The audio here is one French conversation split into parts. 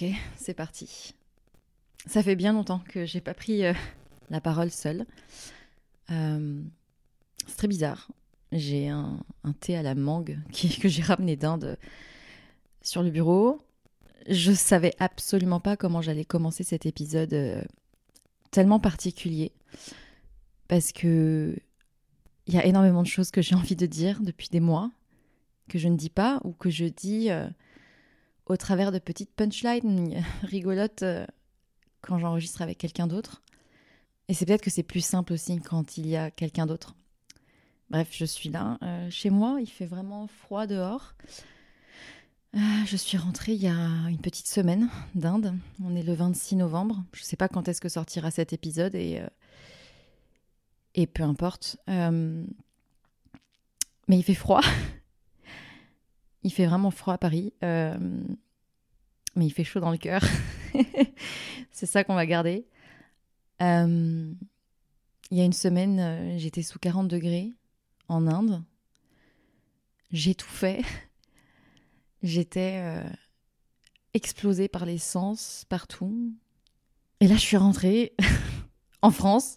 Ok, c'est parti. Ça fait bien longtemps que j'ai pas pris euh, la parole seule. Euh, c'est très bizarre. J'ai un, thé à la mangue que j'ai ramené d'Inde sur le bureau. Je savais absolument pas comment j'allais commencer cet épisode euh, tellement particulier parce que il y a énormément de choses que j'ai envie de dire depuis des mois que je ne dis pas ou que je dis euh, au travers de petites punchlines rigolotes euh, quand j'enregistre avec quelqu'un d'autre. Et c'est peut-être que c'est plus simple aussi quand il y a quelqu'un d'autre. Bref, je suis là. euh, chez moi, il fait vraiment froid dehors. Euh, je suis rentrée il y a une petite semaine d'Inde. On est le 26 novembre. Je ne sais pas quand est-ce que sortira cet épisode et, et peu importe. Mais il fait froid. il fait vraiment froid à Paris. Euh, mais il fait chaud dans le cœur. C'est ça qu'on va garder. Euh, il y a une semaine, euh, j'étais sous 40 degrés en Inde. J'étouffais. J'étais explosée par l'essence partout. Et là, je suis rentrée en France.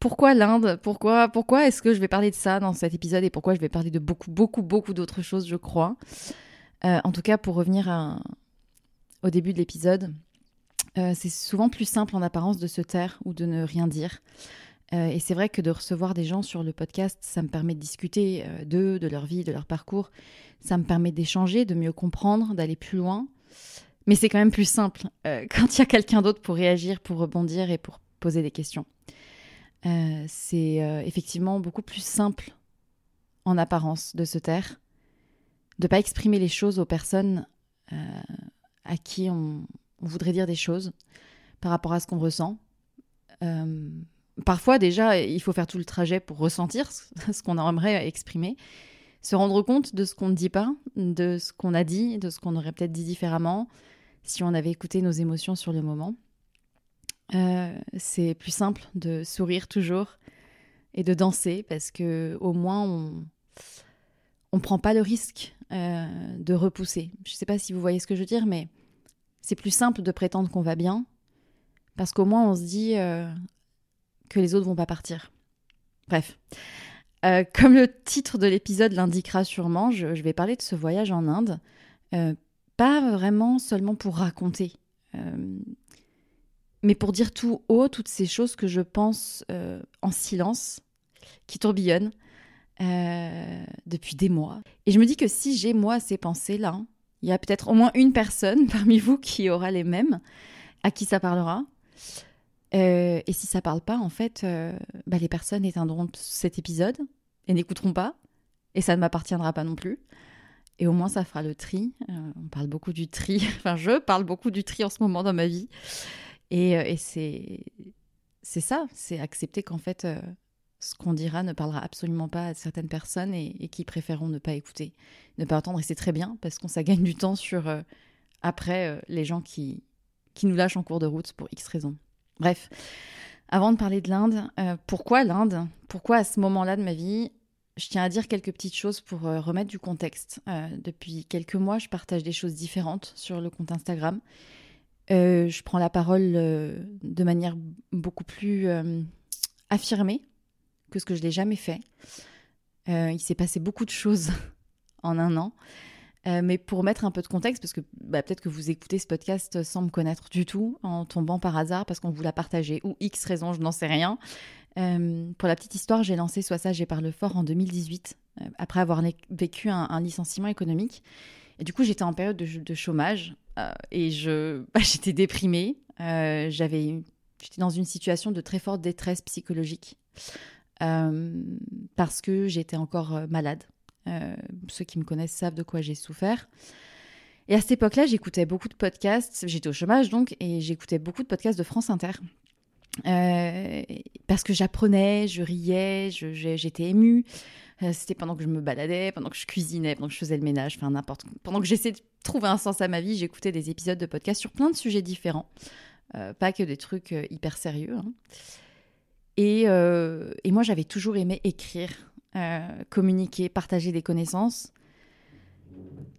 Pourquoi l'Inde Pourquoi, pourquoi est-ce que je vais parler de ça dans cet épisode et pourquoi je vais parler de beaucoup, beaucoup, beaucoup d'autres choses, je crois. Euh, en tout cas, pour revenir au début de l'épisode, euh, c'est souvent plus simple en apparence de se taire ou de ne rien dire. Euh, et c'est vrai que de recevoir des gens sur le podcast, ça me permet de discuter d'eux, de leur vie, de leur parcours. Ça me permet d'échanger, de mieux comprendre, d'aller plus loin. Mais c'est quand même plus simple quand il y a quelqu'un d'autre pour réagir, pour rebondir et pour poser des questions. Euh, c'est euh, effectivement beaucoup plus simple en apparence de se taire, de pas exprimer les choses aux personnes euh, à qui on, on voudrait dire des choses par rapport à ce qu'on ressent. Parfois, déjà, il faut faire tout le trajet pour ressentir ce qu'on aimerait exprimer, se rendre compte de ce qu'on ne dit pas, de ce qu'on a dit, de ce qu'on aurait peut-être dit différemment si on avait écouté nos émotions sur le moment. Euh, c'est plus simple de sourire toujours et de danser parce que au moins on on prend pas le risque euh, de repousser. Je sais pas si vous voyez ce que je veux dire, mais c'est plus simple de prétendre qu'on va bien parce qu'au moins on se dit euh, que les autres vont pas partir. Bref. Comme le titre de l'épisode l'indiquera sûrement, je, vais parler de ce voyage en Inde. Pas vraiment seulement pour raconter, mais pour dire tout haut toutes ces choses que je pense euh, en silence, qui tourbillonnent euh, depuis des mois. Et je me dis que si j'ai moi ces pensées-là, il y a peut-être au moins une personne parmi vous qui aura les mêmes, à qui ça parlera. Euh, et si ça parle pas, en fait, bah, les personnes éteindront cet épisode et n'écouteront pas, et ça ne m'appartiendra pas non plus. Et au moins, ça fera le tri. On parle beaucoup du tri. Enfin, je parle beaucoup du tri en ce moment dans ma vie. Et, euh, c'est ça, c'est accepter qu'en fait, euh, ce qu'on dira ne parlera absolument pas à certaines personnes et, qui préféreront ne pas écouter, ne pas entendre. Et c'est très bien parce qu'on ça gagne du temps sur euh, après les gens qui qui nous lâchent en cours de route pour X raisons. Bref, avant de parler de l'Inde, pourquoi l'Inde? Pourquoi à ce moment-là de ma vie je tiens à dire quelques petites choses pour remettre du contexte? Depuis quelques mois, je partage des choses différentes sur le compte Instagram. Euh, je prends la parole euh, de manière beaucoup plus euh, affirmée que ce que je l'ai jamais fait. Il s'est passé beaucoup de choses en un an. Mais pour mettre un peu de contexte, parce que bah, peut-être que vous écoutez ce podcast sans me connaître du tout, en tombant par hasard parce qu'on vous l'a partagé, ou X raison, je n'en sais rien. Pour la petite histoire, j'ai lancé Sois sage et parle fort en 2018, euh, après avoir vécu un licenciement économique. Du coup, j'étais en période de, chômage euh, et je, bah, j'étais déprimée. Euh, j'avais, j'étais dans une situation de très forte détresse psychologique euh, parce que j'étais encore malade. Ceux qui me connaissent savent de quoi j'ai souffert. Et à cette époque-là, j'écoutais beaucoup de podcasts. J'étais au chômage donc, et j'écoutais beaucoup de podcasts de France Inter. Parce que j'apprenais, je riais, j'étais émue. Euh, C'était pendant que je me baladais, pendant que je cuisinais, pendant que je faisais le ménage, enfin n'importe. Pendant que j'essayais de trouver un sens à ma vie, j'écoutais des épisodes de podcasts sur plein de sujets différents, Euh, pas que des trucs euh, hyper sérieux. hein. Et, et moi, j'avais toujours aimé écrire, communiquer, partager des connaissances.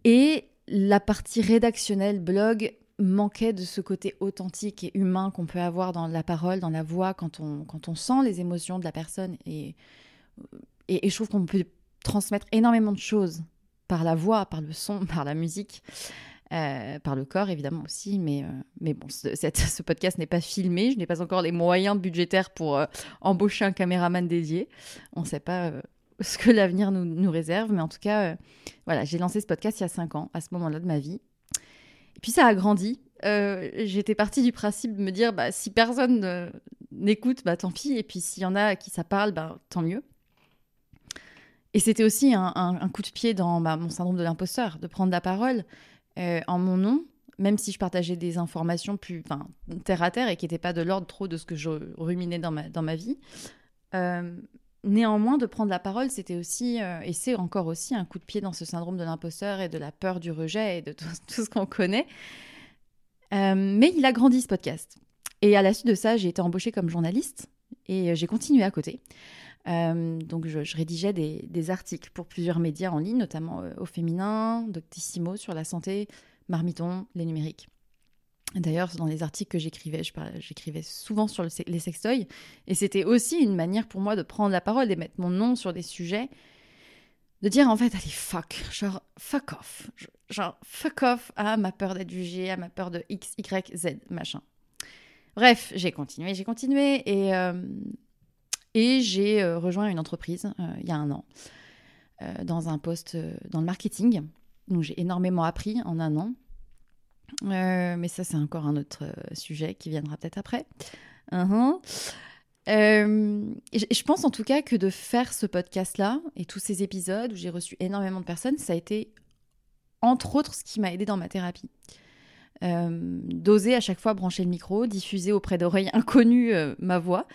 Et la partie rédactionnelle blog manquait de ce côté authentique et humain qu'on peut avoir dans la parole, dans la voix, quand on, quand on sent les émotions de la personne. Et, et, je trouve qu'on peut transmettre énormément de choses par la voix, par le son, par la musique. Euh, par le corps évidemment aussi, mais, euh, mais bon, ce, podcast n'est pas filmé, je n'ai pas encore les moyens budgétaires pour euh, embaucher un caméraman dédié. On ne sait pas ce que l'avenir nous, réserve, mais en tout cas, voilà, j'ai lancé ce podcast il y a cinq ans, à ce moment-là de ma vie. Et puis ça a grandi. J'étais partie du principe de me dire, bah, si personne n'écoute, bah, tant pis, et puis s'il y en a qui ça parle, bah, tant mieux. Et c'était aussi un, coup de pied dans bah, mon syndrome de l'imposteur, de prendre la parole euh, en mon nom, même si je partageais des informations plus terre à terre et qui n'étaient pas de l'ordre trop de ce que je ruminais dans ma, dans ma vie. Euh, néanmoins, de prendre la parole, c'était aussi, euh, et c'est encore aussi, un coup de pied dans ce syndrome de l'imposteur et de la peur du rejet et de tout, tout ce qu'on connaît. mais il a grandi ce podcast. Et à la suite de ça, j'ai été embauchée comme journaliste et j'ai continué à côté. Euh, donc je, rédigeais des, articles pour plusieurs médias en ligne, notamment euh, au féminin, Doctissimo sur la santé, Marmiton, les numériques. D'ailleurs, dans les articles que j'écrivais, j'écrivais souvent sur les sextoys. Et c'était aussi une manière pour moi de prendre la parole et mettre mon nom sur des sujets. De dire en fait, allez, fuck. Genre, fuck off. Genre, fuck off à ma peur d'être jugée, à ma peur de X, Y, Z, machin. Bref, j'ai continué, j'ai continué. Et, euh, et j'ai euh, rejoint une entreprise euh, il y a un an euh, dans un poste dans le marketing. Donc j'ai énormément appris en un an. mais ça, c'est encore un autre sujet qui viendra peut-être après. Uh-huh. je pense en tout cas que de faire ce podcast-là et tous ces épisodes où j'ai reçu énormément de personnes, ça a été entre autres ce qui m'a aidé dans ma thérapie. D'oser à chaque fois brancher le micro, diffuser auprès d'oreilles inconnues ma voix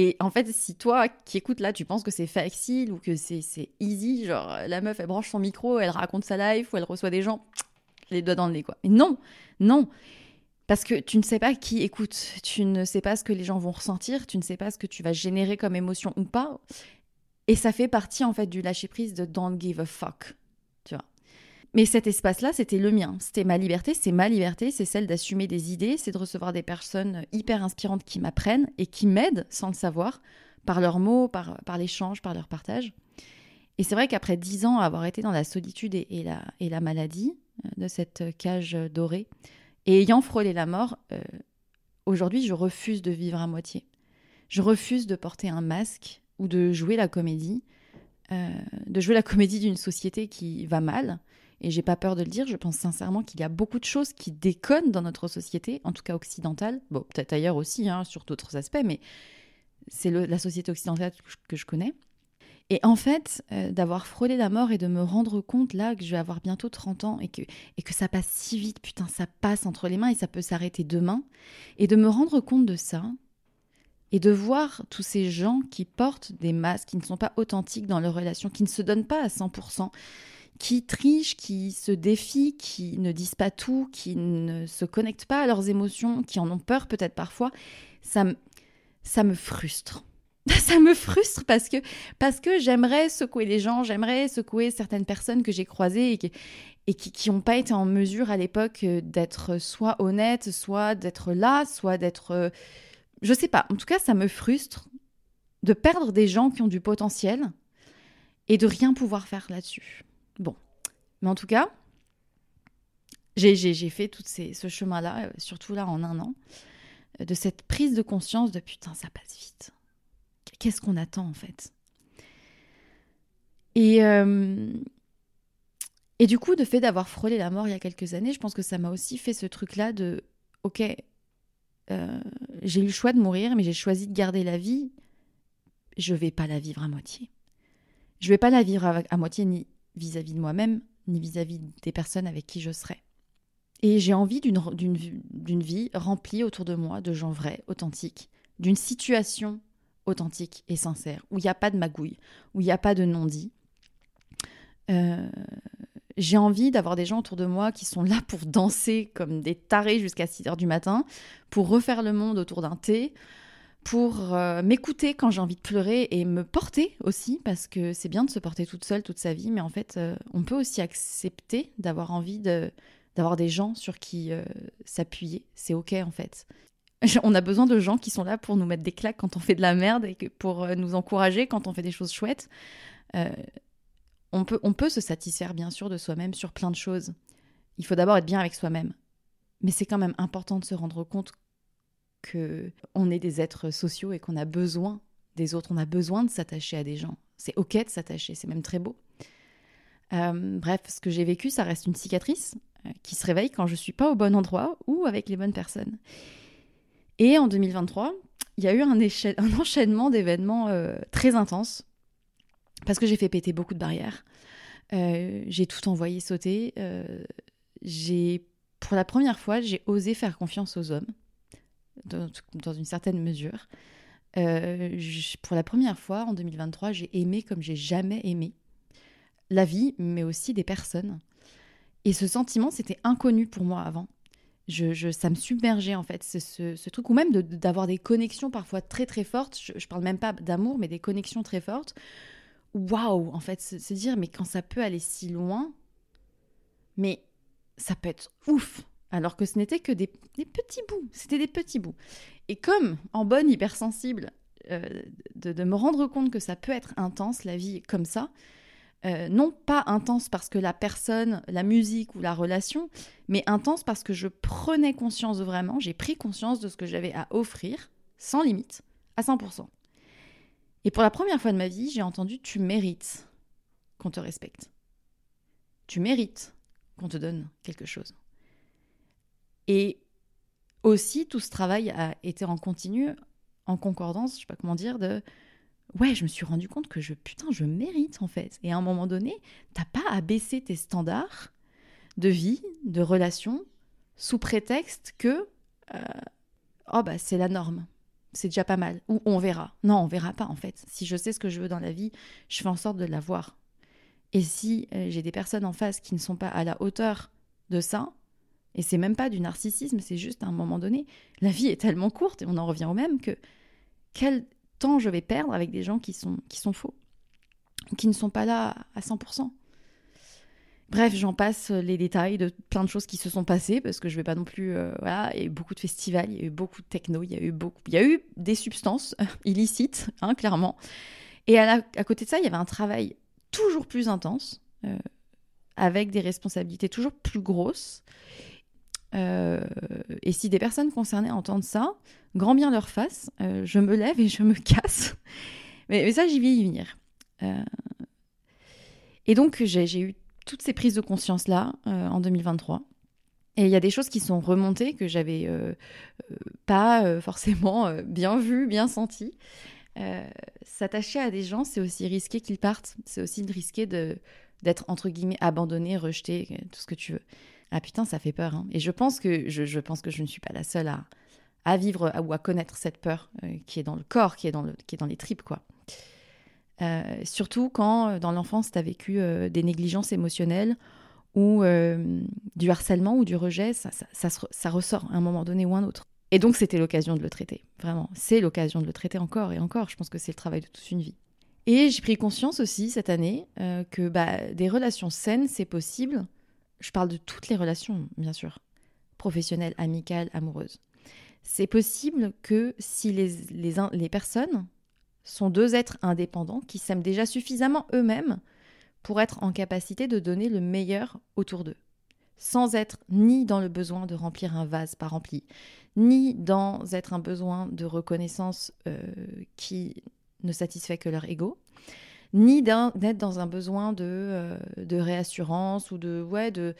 et en fait, si toi qui écoutes là, tu penses que c'est facile ou que c'est easy, genre la meuf, elle branche son micro, elle raconte sa life ou elle reçoit des gens, les doigts dans le nez, quoi. Mais non, non. Parce que tu ne sais pas qui écoute, tu ne sais pas ce que les gens vont ressentir, tu ne sais pas ce que tu vas générer comme émotion ou pas. Et ça fait partie en fait du lâcher prise de don't give a fuck. Mais cet espace-là, c'était le mien. C'était ma liberté, c'est ma liberté, c'est celle d'assumer des idées, c'est de recevoir des personnes hyper inspirantes qui m'apprennent et qui m'aident sans le savoir, par leurs mots, par, l'échange, par leur partage. Et c'est vrai qu'après dix ans à avoir été dans la solitude et, la, et la maladie euh, de cette cage dorée, et ayant frôlé la mort, euh, aujourd'hui je refuse de vivre à moitié. Je refuse de porter un masque ou de jouer la comédie, euh, de jouer la comédie d'une société qui va mal, et j'ai pas peur de le dire, je pense sincèrement qu'il y a beaucoup de choses qui déconnent dans notre société, en tout cas occidentale. Bon, peut-être ailleurs aussi, hein, sur d'autres aspects, mais c'est la société occidentale que je connais. Et en fait, euh, d'avoir frôlé la mort et de me rendre compte là que je vais avoir bientôt 30 ans et que, et que ça passe si vite, putain, ça passe entre les mains et ça peut s'arrêter demain. Et de me rendre compte de ça et de voir tous ces gens qui portent des masques, qui ne sont pas authentiques dans leurs relations, qui ne se donnent pas à 100%, qui trichent, qui se défient, qui ne disent pas tout, qui ne se connectent pas à leurs émotions, qui en ont peur peut-être parfois, ça, ça me frustre. ça me frustre parce que, parce que j'aimerais secouer les gens, j'aimerais secouer certaines personnes que j'ai croisées et qui et qui n'ont pas été en mesure à l'époque euh, d'être soit honnêtes, soit d'être là, soit d'être... Euh, je sais pas, en tout cas ça me frustre de perdre des gens qui ont du potentiel et de rien pouvoir faire là-dessus. Bon. Mais en tout cas, j'ai fait tout ce chemin-là, euh, surtout là en un an, euh, de cette prise de conscience de putain, ça passe vite. Qu'est-ce qu'on attend en fait? Et, euh, et du coup, de fait d'avoir frôlé la mort il y a quelques années, je pense que ça m'a aussi fait ce truc-là de ok, j'ai eu le choix de mourir, mais j'ai choisi de garder la vie. Je vais pas la vivre à moitié. Je vais pas la vivre à moitié ni vis-à-vis de moi-même, ni vis-à-vis des personnes avec qui je serai. Et j'ai envie d'une vie remplie autour de moi de gens vrais, authentiques, d'une situation authentique et sincère, où il n'y a pas de magouille, où il n'y a pas de non-dit. Euh, j'ai envie d'avoir des gens autour de moi qui sont là pour danser comme des tarés jusqu'à 6 heures du matin, pour refaire le monde autour d'un thé, pour euh, m'écouter quand j'ai envie de pleurer et me porter aussi, parce que c'est bien de se porter toute seule toute sa vie, mais en fait, euh, on peut aussi accepter d'avoir envie de d'avoir des gens sur qui s'appuyer. C'est OK en fait. On a besoin de gens qui sont là pour nous mettre des claques quand on fait de la merde et pour nous encourager quand on fait des choses chouettes. on, peut, on peut se satisfaire bien sûr de soi-même sur plein de choses. Il faut d'abord être bien avec soi-même. Mais c'est quand même important de se rendre compte que on est des êtres sociaux et qu'on a besoin des autres, on a besoin de s'attacher à des gens. C'est ok de s'attacher, c'est même très beau. Euh, bref, ce que j'ai vécu, ça reste une cicatrice euh, qui se réveille quand je suis pas au bon endroit ou avec les bonnes personnes. Et en 2023, il y a eu un, enchaînement d'événements euh, très intenses parce que j'ai fait péter beaucoup de barrières. j'ai tout envoyé sauter. j'ai, pour la première fois, j'ai osé faire confiance aux hommes dans, une certaine mesure. Euh, pour la première fois en 2023, j'ai aimé comme j'ai jamais aimé la vie, mais aussi des personnes. Et ce sentiment, c'était inconnu pour moi avant. Je, ça me submergeait en fait, ce, ce, truc, ou même d'avoir des connexions parfois très très fortes. Je, je parle même pas d'amour, mais des connexions très fortes. Waouh, en fait, se, se dire, mais quand ça peut aller si loin, mais ça peut être ouf alors que ce n'était que des, petits bouts, c'était des petits bouts. Et comme en bonne hypersensible, euh, de, me rendre compte que ça peut être intense, la vie comme ça, euh, non pas intense parce que la personne, la musique ou la relation, mais intense parce que je prenais conscience vraiment, j'ai pris conscience de ce que j'avais à offrir, sans limite, à 100%. Et pour la première fois de ma vie, j'ai entendu tu mérites qu'on te respecte. Tu mérites qu'on te donne quelque chose. Et aussi, tout ce travail a été en continu, en concordance, je sais pas comment dire, de ouais, je me suis rendu compte que je putain, je mérite en fait. Et à un moment donné, t'as pas à baisser tes standards de vie, de relation, sous prétexte que euh, oh bah c'est la norme, c'est déjà pas mal, ou on verra. Non, on verra pas en fait. Si je sais ce que je veux dans la vie, je fais en sorte de l'avoir. Et si euh, j'ai des personnes en face qui ne sont pas à la hauteur de ça, et c'est même pas du narcissisme, c'est juste à un moment donné, la vie est tellement courte et on en revient au même que quel temps je vais perdre avec des gens qui sont, qui sont faux, qui ne sont pas là à 100%. Bref, j'en passe les détails de plein de choses qui se sont passées parce que je vais pas non plus. Euh, voilà, il y a eu beaucoup de festivals, il y a eu beaucoup de techno, il y a eu des substances illicites, hein, clairement. Et à, à, côté de ça, il y avait un travail toujours plus intense, euh, avec des responsabilités toujours plus grosses. Euh, et si des personnes concernées entendent ça, grand bien leur face, euh, je me lève et je me casse. mais, ça, j'y vais y venir. Euh, et donc, j'ai eu toutes ces prises de conscience-là en 2023. Et il y a des choses qui sont remontées que j'avais pas forcément bien vues, bien senties. S'attacher à des gens, c'est aussi risquer qu'ils partent. C'est aussi risquer d'être, entre guillemets, abandonné, rejeté, tout ce que tu veux. Ah putain, ça fait peur. Hein. Et je pense que je, pense que je ne suis pas la seule à, à vivre ou à connaître cette peur euh, qui est dans le corps, qui est dans, le, qui est dans les tripes, quoi. Euh, surtout quand euh, dans l'enfance, tu as vécu des négligences émotionnelles ou du harcèlement ou du rejet, ça, ça, ressort à un moment donné ou un autre. Et donc, c'était l'occasion de le traiter, vraiment. C'est l'occasion de le traiter encore et encore. Je pense que c'est le travail de toute une vie. Et j'ai pris conscience aussi cette année que bah, des relations saines, c'est possible je parle de toutes les relations, bien sûr, professionnelles, amicales, amoureuses. C'est possible que si les, les, les personnes sont deux êtres indépendants qui s'aiment déjà suffisamment eux-mêmes pour être en capacité de donner le meilleur autour d'eux, sans être ni dans le besoin de remplir un vase pas rempli, ni dans être un besoin de reconnaissance euh, qui ne satisfait que leur ego, ni d'être dans un besoin de, euh, de, réassurance ou de ouais de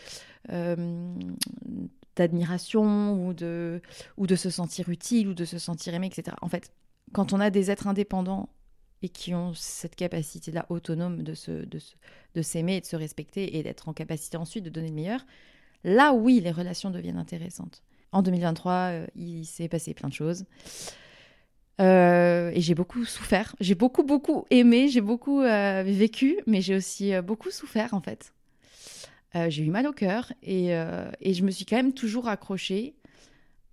euh, d'admiration ou de ou de se sentir utile ou de se sentir aimé etc en fait quand on a des êtres indépendants et qui ont cette capacité là autonome de se de, de s'aimer et de se respecter et d'être en capacité ensuite de donner le meilleur là oui les relations deviennent intéressantes. En 2023 euh, il s'est passé plein de choses euh, et j'ai beaucoup souffert. J'ai beaucoup, beaucoup aimé, j'ai beaucoup euh, vécu, mais j'ai aussi euh, beaucoup souffert en fait. j'ai eu mal au cœur et, et, je me suis quand même toujours accrochée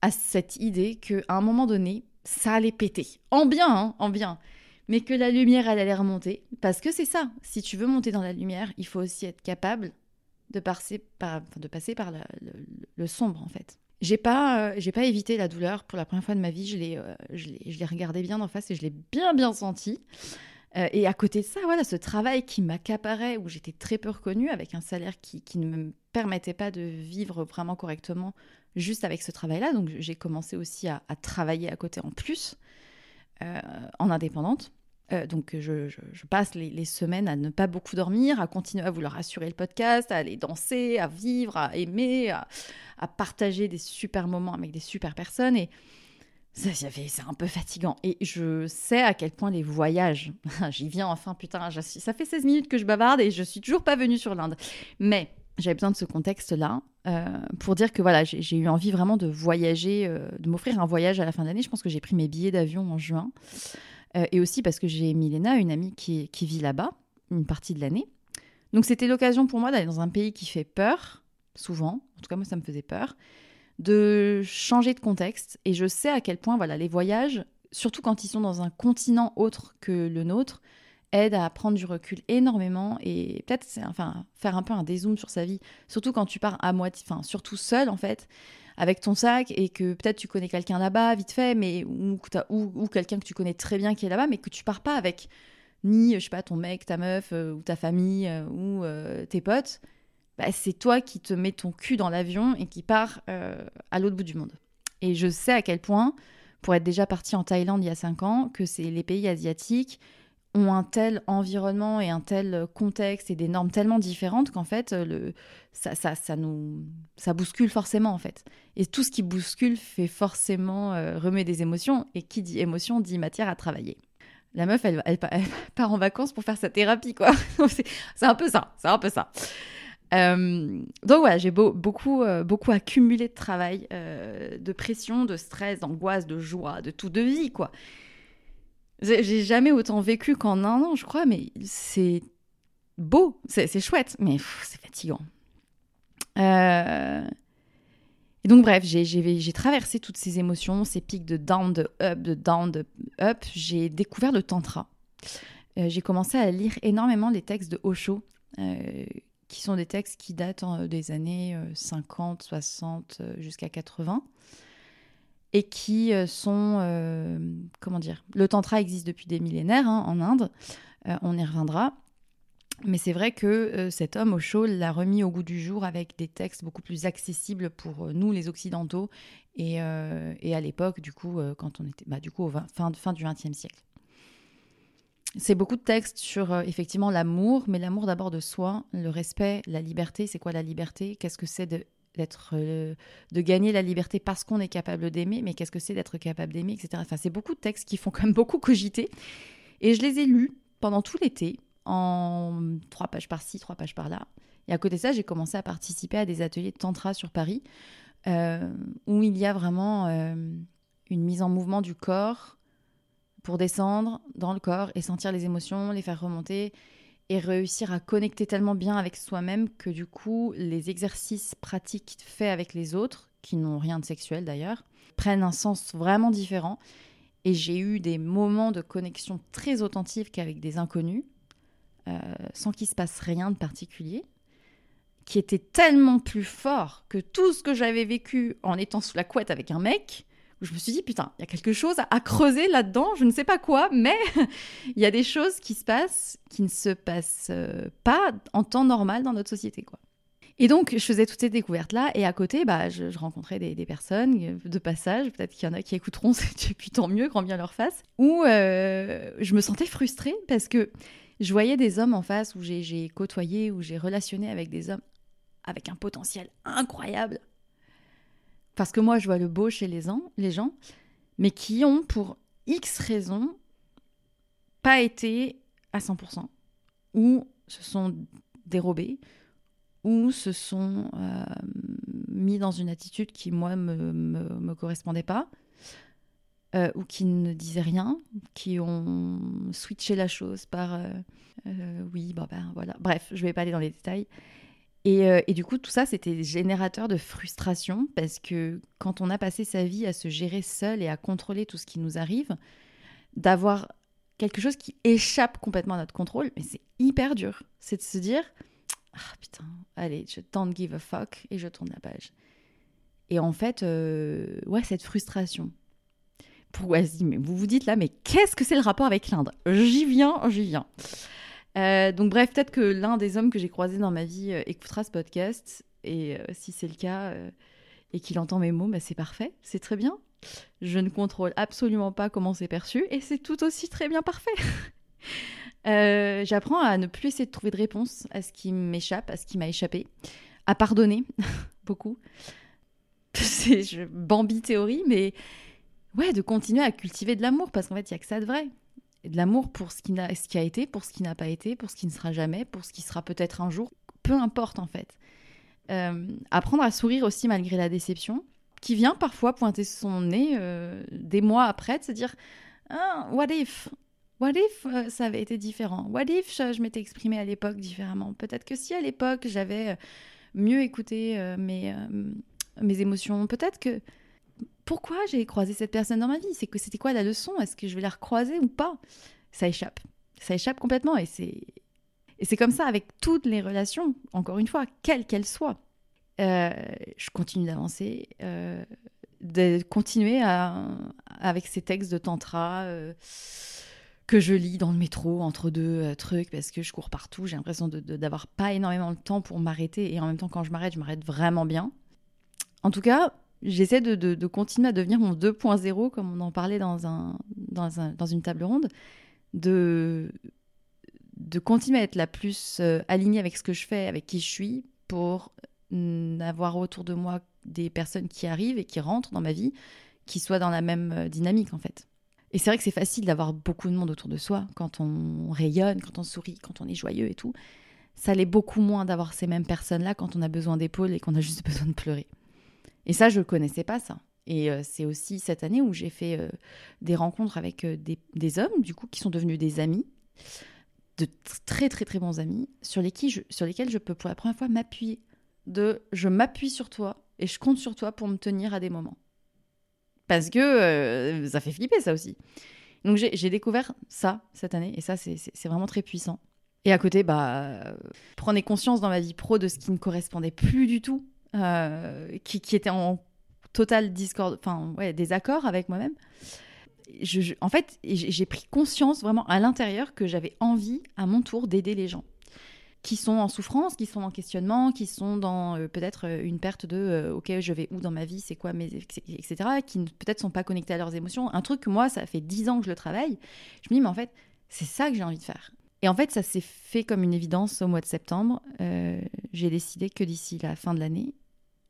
à cette idée qu'à un moment donné, ça allait péter. En bien, hein, en bien. Mais que la lumière, elle allait remonter. Parce que c'est ça. Si tu veux monter dans la lumière, il faut aussi être capable de passer par, de passer par le, sombre en fait. J'ai pas, euh, j'ai pas évité la douleur pour la première fois de ma vie. Je l'ai, euh, regardé bien en face et je l'ai bien bien senti. Euh, et à côté de ça, voilà, ce travail qui m'accaparait, où j'étais très peu reconnue, avec un salaire qui, qui, ne me permettait pas de vivre vraiment correctement juste avec ce travail-là. Donc j'ai commencé aussi à, travailler à côté en plus, en indépendante. Euh, donc je, passe les, semaines à ne pas beaucoup dormir, à continuer à vouloir assurer le podcast, à aller danser, à vivre, à aimer, à, partager des super moments avec des super personnes. Et c'est un peu fatigant. Et je sais à quel point les voyages, j'y viens enfin, putain, ça fait 16 minutes que je bavarde et je suis toujours pas venue sur l'Inde. Mais j'avais besoin de ce contexte-là euh, pour dire que voilà, j'ai eu envie vraiment de voyager, euh, de m'offrir un voyage à la fin de l'année. Je pense que j'ai pris mes billets d'avion en juin. Euh, et aussi parce que j'ai Milena, une amie qui, vit là-bas, une partie de l'année. Donc c'était l'occasion pour moi d'aller dans un pays qui fait peur, souvent, en tout cas moi ça me faisait peur, de changer de contexte. Et je sais à quel point voilà, les voyages, surtout quand ils sont dans un continent autre que le nôtre, aident à prendre du recul énormément et peut-être enfin, faire un peu un dézoom sur sa vie, surtout quand tu pars à moitié, enfin surtout seul en fait avec ton sac et que peut-être tu connais quelqu'un là-bas vite fait, mais ou, ou, quelqu'un que tu connais très bien qui est là-bas, mais que tu pars pas avec ni je sais pas ton mec, ta meuf euh, ou ta famille euh, ou euh, tes potes. Bah, c'est toi qui te mets ton cul dans l'avion et qui pars à l'autre bout du monde. Et je sais à quel point, pour être déjà parti en Thaïlande il y a 5 ans, que c'est les pays asiatiques ont un tel environnement et un tel contexte et des normes tellement différentes qu'en fait, le, ça, ça, ça, nous, ça bouscule forcément en fait. Et tout ce qui bouscule fait forcément euh, des émotions. Et qui dit émotion dit matière à travailler. La meuf, elle, elle, part en vacances pour faire sa thérapie, quoi. c'est un peu ça, c'est un peu ça. Euh, donc voilà, j'ai beaucoup, euh, beaucoup accumulé de travail, de pression, de stress, d'angoisse, de joie, de tout, de vie, quoi. J'ai jamais autant vécu qu'en un an, je crois, mais c'est beau, c'est chouette, mais c'est fatigant. Euh, et donc, bref, j'ai traversé toutes ces émotions, ces pics de down, de up, de down, de up. J'ai découvert le tantra. Euh, j'ai commencé à lire énormément les textes de Osho, euh, qui sont des textes qui datent des années 50, 60 jusqu'à 80 et qui euh, sont, euh, comment dire, le tantra existe depuis des millénaires hein, en Inde, euh, on y reviendra. Mais c'est vrai que cet homme, Osho, l'a remis au goût du jour avec des textes beaucoup plus accessibles pour nous, les Occidentaux, et, et à l'époque, du coup, quand on était, bah, du coup, fin, fin du XXe siècle. C'est beaucoup de textes sur effectivement l'amour, mais l'amour d'abord de soi, le respect, la liberté. C'est quoi la liberté? Qu'est-ce que c'est de d'être euh, de gagner la liberté parce qu'on est capable d'aimer, mais qu'est-ce que c'est d'être capable d'aimer, etc. Enfin, c'est beaucoup de textes qui font quand même beaucoup cogiter. Et je les ai lus pendant tout l'été, en trois pages par-ci, trois pages par-là. Et à côté de ça, j'ai commencé à participer à des ateliers de tantra sur Paris, euh, où il y a vraiment euh, une mise en mouvement du corps pour descendre dans le corps et sentir les émotions, les faire remonter et réussir à connecter tellement bien avec soi-même que du coup, les exercices pratiques faits avec les autres, qui n'ont rien de sexuel d'ailleurs, prennent un sens vraiment différent. Et j'ai eu des moments de connexion très authentiques avec des inconnus, euh, sans qu'il se passe rien de particulier, qui étaient tellement plus forts que tout ce que j'avais vécu en étant sous la couette avec un mec, je me suis dit, putain, il y a quelque chose à, creuser là-dedans, je ne sais pas quoi, mais il y a des choses qui se passent qui ne se passent euh, pas en temps normal dans notre société, quoi. Et donc, je faisais toutes ces découvertes-là, et à côté, bah, je, rencontrais des, personnes euh, de passage, peut-être qu'il y en a qui écouteront, et puis tant mieux, grand bien leur face, où euh, je me sentais frustrée parce que je voyais des hommes en face où j'ai côtoyé, où j'ai relationné avec des hommes avec un potentiel incroyable, parce que moi je vois le beau chez les, les gens, mais qui ont pour X raisons pas été à 100%, ou se sont dérobés, ou se sont euh, mis dans une attitude qui, moi, me, me, correspondait pas, euh, ou qui ne disaient rien, qui ont switché la chose par euh, oui, bah, ben voilà. Bref, je vais pas aller dans les détails. Euh, et, du coup, tout ça, c'était générateur de frustration parce que quand on a passé sa vie à se gérer seul et à contrôler tout ce qui nous arrive, d'avoir quelque chose qui échappe complètement à notre contrôle, mais c'est hyper dur. C'est de se dire, ah putain, allez, je don't give a fuck et je tourne la page. Et en fait, euh, ouais, cette frustration. Pourquoi mais vous vous dites là, mais qu'est-ce que c'est le rapport avec l'Inde? J'y viens, j'y viens. Euh, donc bref, peut-être que l'un des hommes que j'ai croisé dans ma vie euh, écoutera ce podcast. Et si c'est le cas et qu'il entend mes mots, bah, c'est parfait, c'est très bien. Je ne contrôle absolument pas comment c'est perçu et c'est tout aussi très bien parfait. J'apprends à ne plus essayer de trouver de réponse à ce qui m'échappe, à ce qui m'a échappé, à pardonner beaucoup, c'est Bambi théorie, mais ouais, de continuer à cultiver de l'amour, parce qu'en fait, il n'y a que ça de vrai. De l'amour pour ce qui, a, ce qui a été, pour ce qui n'a pas été, pour ce qui ne sera jamais, pour ce qui sera peut-être un jour. Peu importe, en fait. Euh, apprendre à sourire aussi malgré la déception, qui vient parfois pointer son nez euh, des mois après, de se dire ah, What if? What if euh, ça avait été différent? What if je, je m'étais exprimée à l'époque différemment? Peut-être que si à l'époque j'avais mieux écouté mes mes émotions. Peut-être que pourquoi j'ai croisé cette personne dans ma vie? C'est que c'était quoi la leçon? Est-ce que je vais la recroiser ou pas? Ça échappe. Ça échappe complètement et c'est et c'est comme ça avec toutes les relations. Encore une fois, quelles qu'elles soient. Euh, je continue d'avancer, euh, de continuer avec ces textes de tantra. Euh, que je lis dans le métro entre deux trucs parce que je cours partout. J'ai l'impression d'avoir pas énormément de temps pour m'arrêter et en même temps quand je m'arrête, je m'arrête vraiment bien. En tout cas, j'essaie de, continuer à devenir mon 2.0, comme on en parlait dans, un, dans, une table ronde, de, de continuer à être la plus euh, alignée avec ce que je fais, avec qui je suis, pour avoir autour de moi des personnes qui arrivent et qui rentrent dans ma vie, qui soient dans la même euh, dynamique en fait. Et c'est vrai que c'est facile d'avoir beaucoup de monde autour de soi quand on rayonne, quand on sourit, quand on est joyeux et tout. Ça l'est beaucoup moins d'avoir ces mêmes personnes-là quand on a besoin d'épaules et qu'on a juste besoin de pleurer. Et ça, je ne connaissais pas ça. Et euh, c'est aussi cette année où j'ai fait euh, des rencontres avec euh, des, hommes, du coup, qui sont devenus des amis, de très très très bons amis, sur, je, sur lesquels je peux pour la première fois m'appuyer. De je m'appuie sur toi et je compte sur toi pour me tenir à des moments. Parce que ça fait flipper ça aussi. Donc j'ai découvert ça cette année et ça c'est vraiment très puissant. Et à côté, bah, prenez conscience dans ma vie pro de ce qui ne correspondait plus du tout euh, qui, était en total discord, enfin désaccord avec moi-même. En fait, j'ai pris conscience vraiment à l'intérieur que j'avais envie à mon tour d'aider les gens qui sont en souffrance, qui sont en questionnement, qui sont dans euh, peut-être euh, une perte de ok je vais où dans ma vie, c'est quoi etc. qui peut-être sont pas connectés à leurs émotions. Un truc que moi ça fait dix ans que je le travaille. Je me dis mais en fait c'est ça que j'ai envie de faire. Et en fait ça s'est fait comme une évidence au mois de septembre. j'ai décidé que d'ici la fin de l'année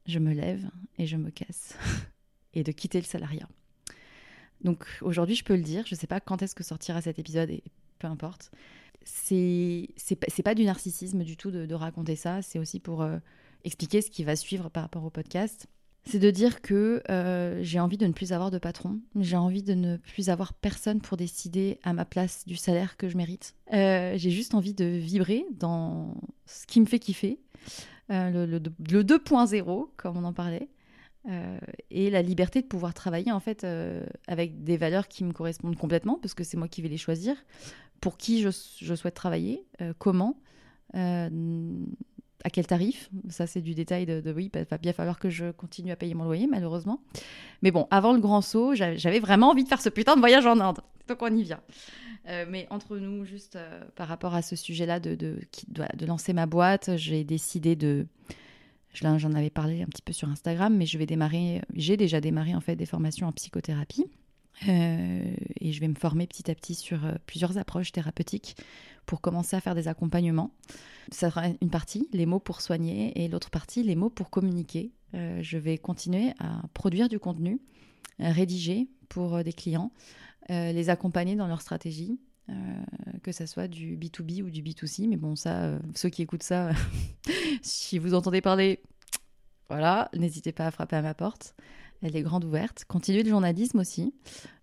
je me lève et je me casse et de quitter le salariat. Donc aujourd'hui, je peux le dire, je ne sais pas quand est-ce que sortira cet épisode et peu importe. C'est pas du narcissisme du tout de, raconter ça, c'est aussi pour euh, expliquer ce qui va suivre par rapport au podcast. C'est de dire que euh, j'ai envie de ne plus avoir de patron, j'ai envie de ne plus avoir personne pour décider à ma place du salaire que je mérite. Euh, j'ai juste envie de vibrer dans ce qui me fait kiffer, euh, le, le, 2.0, comme on en parlait, et la liberté de pouvoir travailler en fait avec des valeurs qui me correspondent complètement, parce que c'est moi qui vais les choisir, pour qui je souhaite travailler, comment, à quel tarif? Ça, c'est du détail de, oui, il bah, va bien falloir que je continue à payer mon loyer, malheureusement. Mais bon, avant le grand saut, j'avais vraiment envie de faire ce putain de voyage en Inde. Donc on y vient. Euh, mais entre nous, juste euh, par rapport à ce sujet-là de, de, de, lancer ma boîte, j'ai décidé de. J'en avais parlé un petit peu sur Instagram, mais je vais démarrer. J'ai déjà démarré en fait des formations en psychothérapie. Euh, et je vais me former petit à petit sur plusieurs approches thérapeutiques pour commencer à faire des accompagnements. Ça sera une partie, les mots pour soigner, et l'autre partie, les mots pour communiquer. Euh, je vais continuer à produire du contenu, rédiger pour euh, des clients, euh, les accompagner dans leur stratégie, que ce soit du B2B ou du B2C. Mais bon, ça, ceux qui écoutent ça, si vous entendez parler, voilà, n'hésitez pas à frapper à ma porte. Elle est grande ouverte. Continuer le journalisme aussi.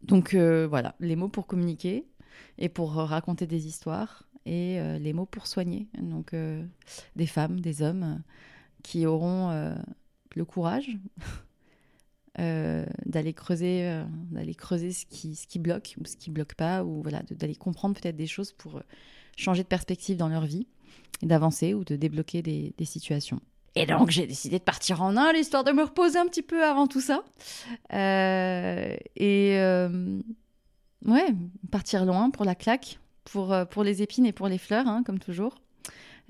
Donc voilà, les mots pour communiquer et pour raconter des histoires et euh, les mots pour soigner. Donc euh, des femmes, des hommes euh, qui auront le courage d'aller creuser, d'aller creuser ce qui, ce qui bloque ou ce qui bloque pas, ou voilà, d'aller comprendre peut-être des choses pour changer de perspective dans leur vie. et d'avancer ou de débloquer des, situations. Et donc j'ai décidé de partir en Inde, histoire de me reposer un petit peu avant tout ça. Et ouais, partir loin pour la claque, pour, pour les épines et pour les fleurs, hein, comme toujours.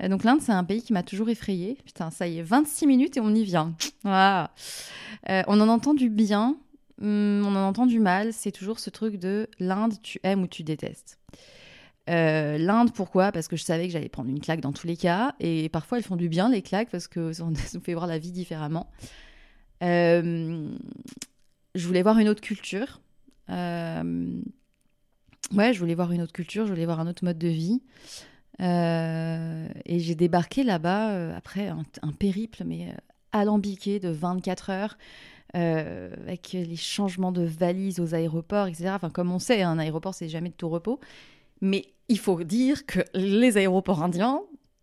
donc l'Inde, c'est un pays qui m'a toujours effrayée. Putain, ça y est, 26 minutes et on y vient. Voilà. on en entend du bien, Hmm, on en entend du mal, c'est toujours ce truc de l'Inde, tu aimes ou tu détestes. Euh, L'Inde, pourquoi? Parce que je savais que j'allais prendre une claque dans tous les cas. Et parfois, elles font du bien, les claques, parce que ça nous fait voir la vie différemment. Euh, je voulais voir une autre culture. Euh, ouais, je voulais voir une autre culture, je voulais voir un autre mode de vie. et j'ai débarqué là-bas après un, périple, mais alambiqué de 24 heures. Euh, avec les changements de valises aux aéroports, etc. Enfin, comme on sait, un aéroport, c'est jamais de tout repos. Mais il faut dire que les aéroports indiens,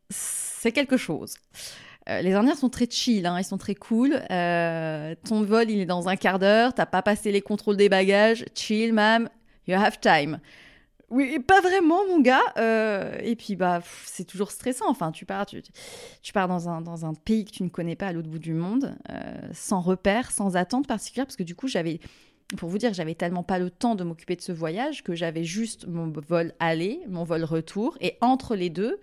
c'est quelque chose. Euh, les Indiens sont très chill, hein, ils sont très cool. Euh, ton vol, il est dans un quart d'heure, t'as pas passé les contrôles des bagages, chill, ma'am, you have time. Oui, pas vraiment, mon gars. Euh, et puis, bah, c'est toujours stressant. Enfin, tu pars, tu, pars dans un, dans un pays que tu ne connais pas à l'autre bout du monde, euh, sans repère, sans attente particulière, parce que du coup, j'avais, pour vous dire, j'avais tellement pas le temps de m'occuper de ce voyage que j'avais juste mon vol aller, mon vol retour, et entre les deux,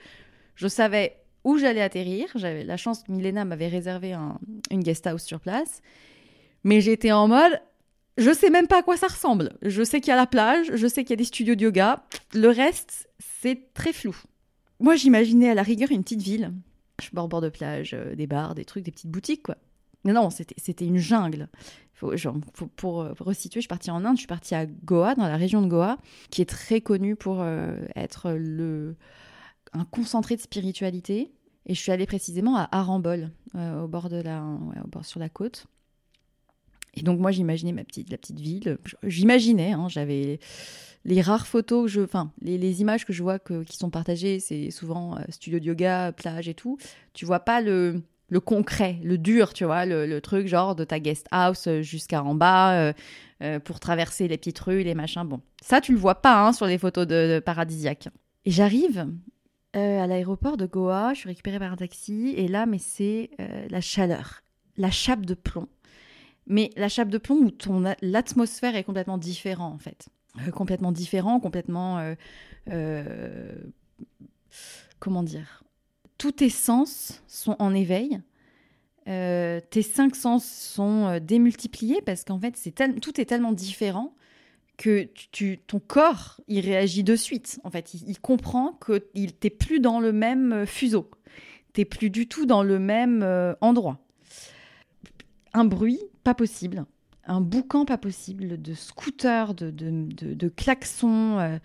je savais où j'allais atterrir. J'avais la chance, Milena m'avait réservé un, une guest house sur place, mais j'étais en mode je sais même pas à quoi ça ressemble. Je sais qu'il y a la plage, je sais qu'il y a des studios de yoga. Le reste, c'est très flou. Moi, j'imaginais à la rigueur une petite ville. Je bord bord de plage, euh, des bars, des trucs, des petites boutiques, quoi. Mais non, c'était une jungle. Pour, euh, resituer, je suis partie en Inde, je suis partie à Goa, dans la région de Goa, qui est très connue pour euh, être le, un concentré de spiritualité. Et je suis allée précisément à Arambol, au bord de la, au bord sur la côte. Et donc moi j'imaginais ma petite, la petite ville. J'imaginais, hein, j'avais les rares photos, je, enfin les, images que je vois que, qui sont partagées, c'est souvent euh, studio de yoga, plage et tout. Tu vois pas le, le concret, le dur, tu vois, le, le truc genre de ta guest house jusqu'à en bas euh, euh, pour traverser les petites rues, les machins. Bon, ça tu le vois pas hein, sur les photos de, de paradisiaques. Et j'arrive à l'aéroport de Goa, je suis récupérée par un taxi et là, mais c'est la chaleur, la chape de plomb mais la chape de plomb où ton l'atmosphère est complètement différente en fait, euh, complètement différent, complètement euh, euh, comment dire, tous tes sens sont en éveil. tes cinq sens sont démultipliés parce qu'en fait, c'est tout est tellement différent que tu, ton corps il réagit de suite. En fait, il, il comprend que t'es plus dans le même fuseau, t'es plus du tout dans le même endroit un bruit pas possible, un boucan pas possible, de scooters, de, de, de, klaxons euh,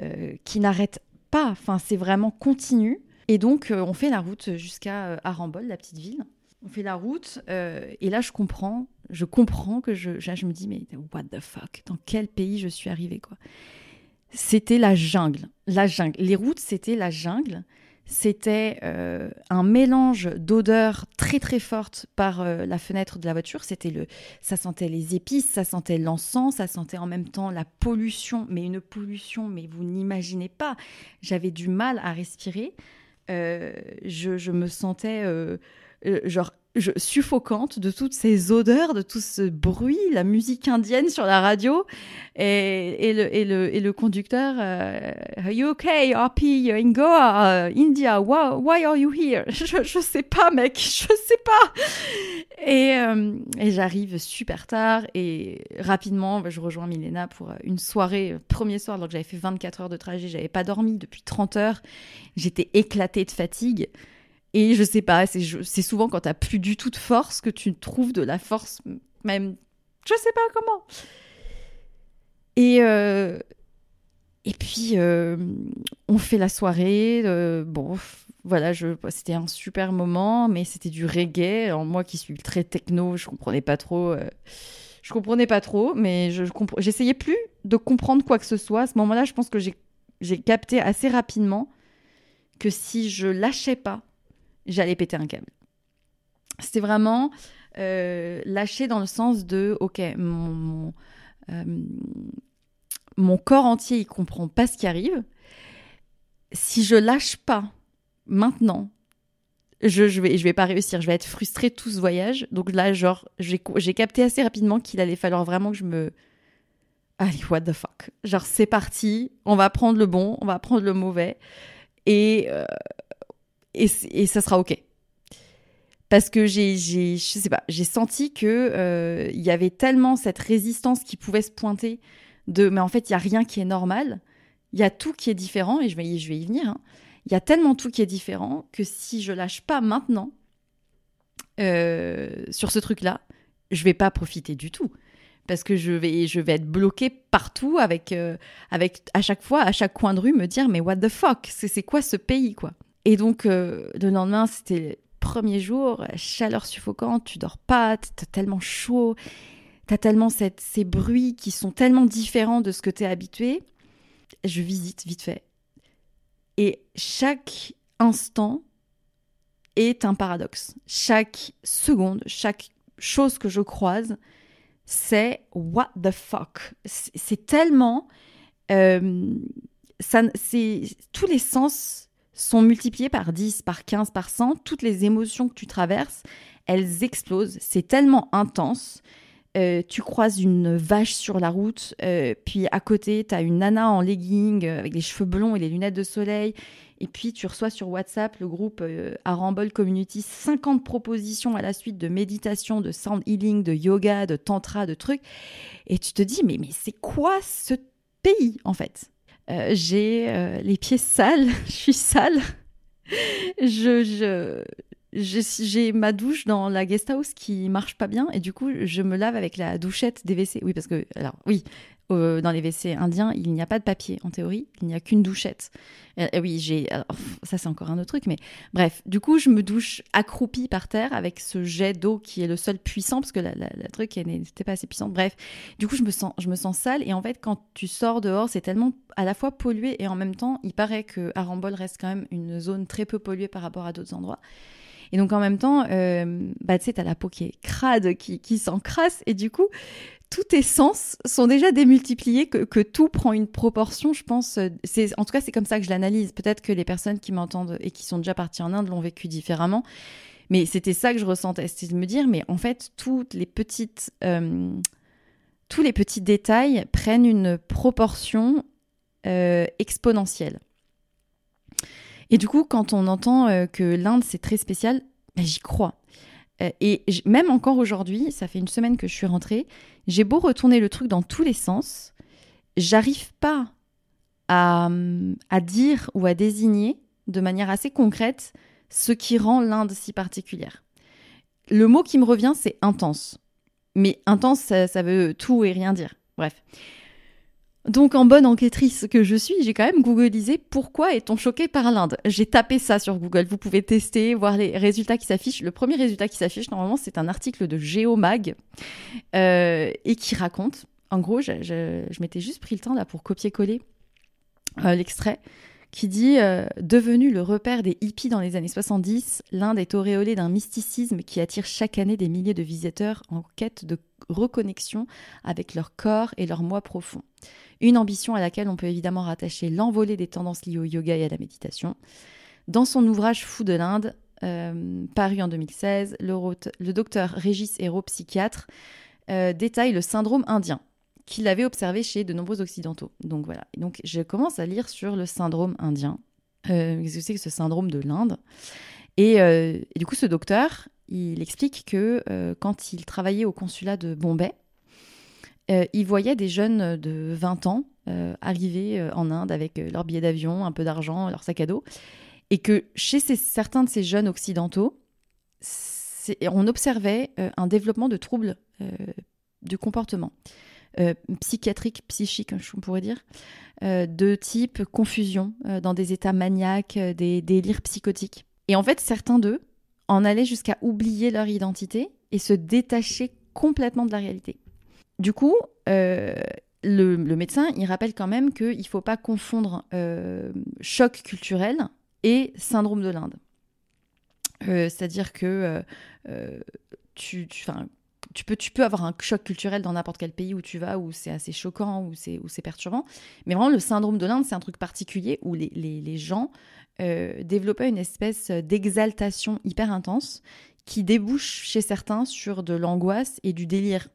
euh, qui n'arrêtent pas. Enfin, c'est vraiment continu. Et donc, euh, on fait la route jusqu'à Arambol, la petite ville. On fait la route et là, je comprends, je comprends que je, je me dis, mais what the fuck, dans quel pays je suis arrivée, quoi? C'était la jungle, la jungle. Les routes, c'était la jungle c'était euh, un mélange d'odeurs très très fortes par euh, la fenêtre de la voiture. C'était le, ça sentait les épices, ça sentait l'encens, ça sentait en même temps la pollution, mais une pollution, mais vous n'imaginez pas. J'avais du mal à respirer. Euh, je, je, me sentais genre je, suffocante de toutes ces odeurs, de tout ce bruit, la musique indienne sur la radio et, et, le, et, le, et le conducteur euh, Are you okay, RP, you're in Goa, uh, India, why, why, are you here? Je, je sais pas, mec, je sais pas. Et, euh, et j'arrive super tard et rapidement, je rejoins Milena pour une soirée, premier soir, alors que j'avais fait 24 heures de trajet, j'avais pas dormi depuis 30 heures, j'étais éclatée de fatigue. Et je sais pas, c'est souvent quand t'as plus du tout de force que tu trouves de la force, même, je sais pas comment. Et, euh, et puis, euh, on fait la soirée. Euh, bon, voilà, c'était un super moment, mais c'était du reggae. Moi qui suis très techno, je comprenais pas trop. je comprenais pas trop, mais je, j'essayais plus de comprendre quoi que ce soit. À ce moment-là, je pense que j'ai capté assez rapidement que si je lâchais pas, j'allais péter un câble. C'était vraiment euh, lâcher dans le sens de, ok, mon, euh, mon, corps entier, il comprend pas ce qui arrive. Si je lâche pas maintenant, je, je, vais, je vais pas réussir, je vais être frustrée tout ce voyage. Donc là, genre, j'ai capté assez rapidement qu'il allait falloir vraiment que je me. Allez, what the fuck? Genre, c'est parti, on va prendre le bon, on va prendre le mauvais, et, euh, et, ça sera OK. Parce que j'ai, je sais pas, j'ai senti que euh, il y avait tellement cette résistance qui pouvait se pointer de, mais en fait, il y a rien qui est normal, il y a tout qui est différent, et je vais, je vais y venir. Hein il y a tellement tout qui est différent que si je lâche pas maintenant euh, sur ce truc-là, je vais pas profiter du tout. Parce que je vais, je vais être bloquée partout avec, euh, avec, à chaque fois, à chaque coin de rue, me dire mais what the fuck, c'est quoi ce pays quoi? Et donc euh, le lendemain, c'était premier jour, chaleur suffocante, tu dors pas, t'as tellement chaud, t'as tellement ces bruits qui sont tellement différents de ce que t'es habitué. Je visite vite fait et chaque instant est un paradoxe. Chaque seconde, chaque chose que je croise, c'est what the fuck. C'est tellement. Euh, ça, tous les sens sont multipliés par 10, par 15, par 100. Toutes les émotions que tu traverses, elles explosent. C'est tellement intense. Euh, tu croises une vache sur la route, euh, puis à côté, tu as une nana en legging euh, avec les cheveux blonds et les lunettes de soleil, et puis tu reçois sur WhatsApp le groupe Arambol Community 50 propositions à la suite de méditation, de sound healing, de yoga, de tantra, de trucs, et tu te dis, mais, mais c'est quoi ce pays en fait? J'ai les pieds sales, je suis sale. je, je, j'ai ma douche dans la guest house qui marche pas bien et du coup je me lave avec la douchette des WC. Oui parce que alors oui euh, dans les WC indiens il n'y a pas de papier en théorie il n'y a qu'une douchette. Et, oui j'ai ça c'est encore un autre truc mais bref du coup je me douche accroupie par terre avec ce jet d'eau qui est le seul puissant parce que la, truc n'était pas assez puissant. Bref du coup je me sens je me sens sale et en fait quand tu sors dehors c'est tellement à la fois pollué et en même temps il paraît que Arambol reste quand même une zone très peu polluée par rapport à d'autres endroits. Et donc en même temps, euh, bah, tu sais, t'as la peau qui est crade, qui, qui s'encrasse, et du coup, tous tes sens sont déjà démultipliés, que, tout prend une proportion, je pense. En tout cas, c'est comme ça que je l'analyse. Peut-être que les personnes qui m'entendent et qui sont déjà parties en Inde l'ont vécu différemment. Mais c'était ça que je ressentais, c'était de me dire, mais en fait, toutes les petites, euh, tous les petits détails prennent une proportion euh, exponentielle. Et du coup, quand on entend euh, que l'Inde, c'est très spécial, ben, j'y crois. Euh, et même encore aujourd'hui, ça fait une semaine que je suis rentrée, j'ai beau retourner le truc dans tous les sens, j'arrive pas à, à, dire ou à désigner de manière assez concrète ce qui rend l'Inde si particulière. Le mot qui me revient, c'est intense. Mais intense, ça veut tout et rien dire. Bref. Donc, en bonne enquêtrice que je suis, j'ai quand même googlisé pourquoi est-on choqué par l'Inde. J'ai tapé ça sur Google. Vous pouvez tester, voir les résultats qui s'affichent. Le premier résultat qui s'affiche, normalement, c'est un article de Géomag euh, et qui raconte. En gros, je, m'étais juste pris le temps là pour copier-coller euh, l'extrait qui dit euh, Devenu le repère des hippies dans les années 70, l'Inde est auréolée d'un mysticisme qui attire chaque année des milliers de visiteurs en quête de reconnexion avec leur corps et leur moi profond. Une ambition à laquelle on peut évidemment rattacher l'envolée des tendances liées au yoga et à la méditation. Dans son ouvrage Fou de l'Inde, euh, paru en 2016, le, docteur Régis Hérault, psychiatre, euh, détaille le syndrome indien qu'il avait observé chez de nombreux occidentaux. Donc voilà. donc je commence à lire sur le syndrome indien. Euh, qu'est-ce que c'est que ce syndrome de l'Inde? Et, et, du coup, ce docteur, il explique que quand il travaillait au consulat de Bombay, euh, il voyait des jeunes de 20 ans euh, arriver euh, en Inde avec leur billet d'avion, un peu d'argent, leur sac à dos, et que chez certains de ces jeunes occidentaux, on observait un développement de troubles du comportement. Psychiatrique, psychique, on pourrait dire, de type confusion, dans des états maniaques, des délires psychotiques. Et en fait, certains d'eux en allaient jusqu'à oublier leur identité et se détacher complètement de la réalité. Du coup, euh, le, médecin, il rappelle quand même qu'il ne faut pas confondre euh, choc culturel et syndrome de l'Inde. Euh, c'est-à-dire que tu, tu peux, tu peux avoir un choc culturel dans n'importe quel pays où tu vas, où c'est assez choquant, où c'est, où c'est perturbant. Mais vraiment, le syndrome de l'Inde, c'est un truc particulier où les, les, les gens euh, développaient une espèce d'exaltation hyper intense qui débouche chez certains sur de l'angoisse et du délire.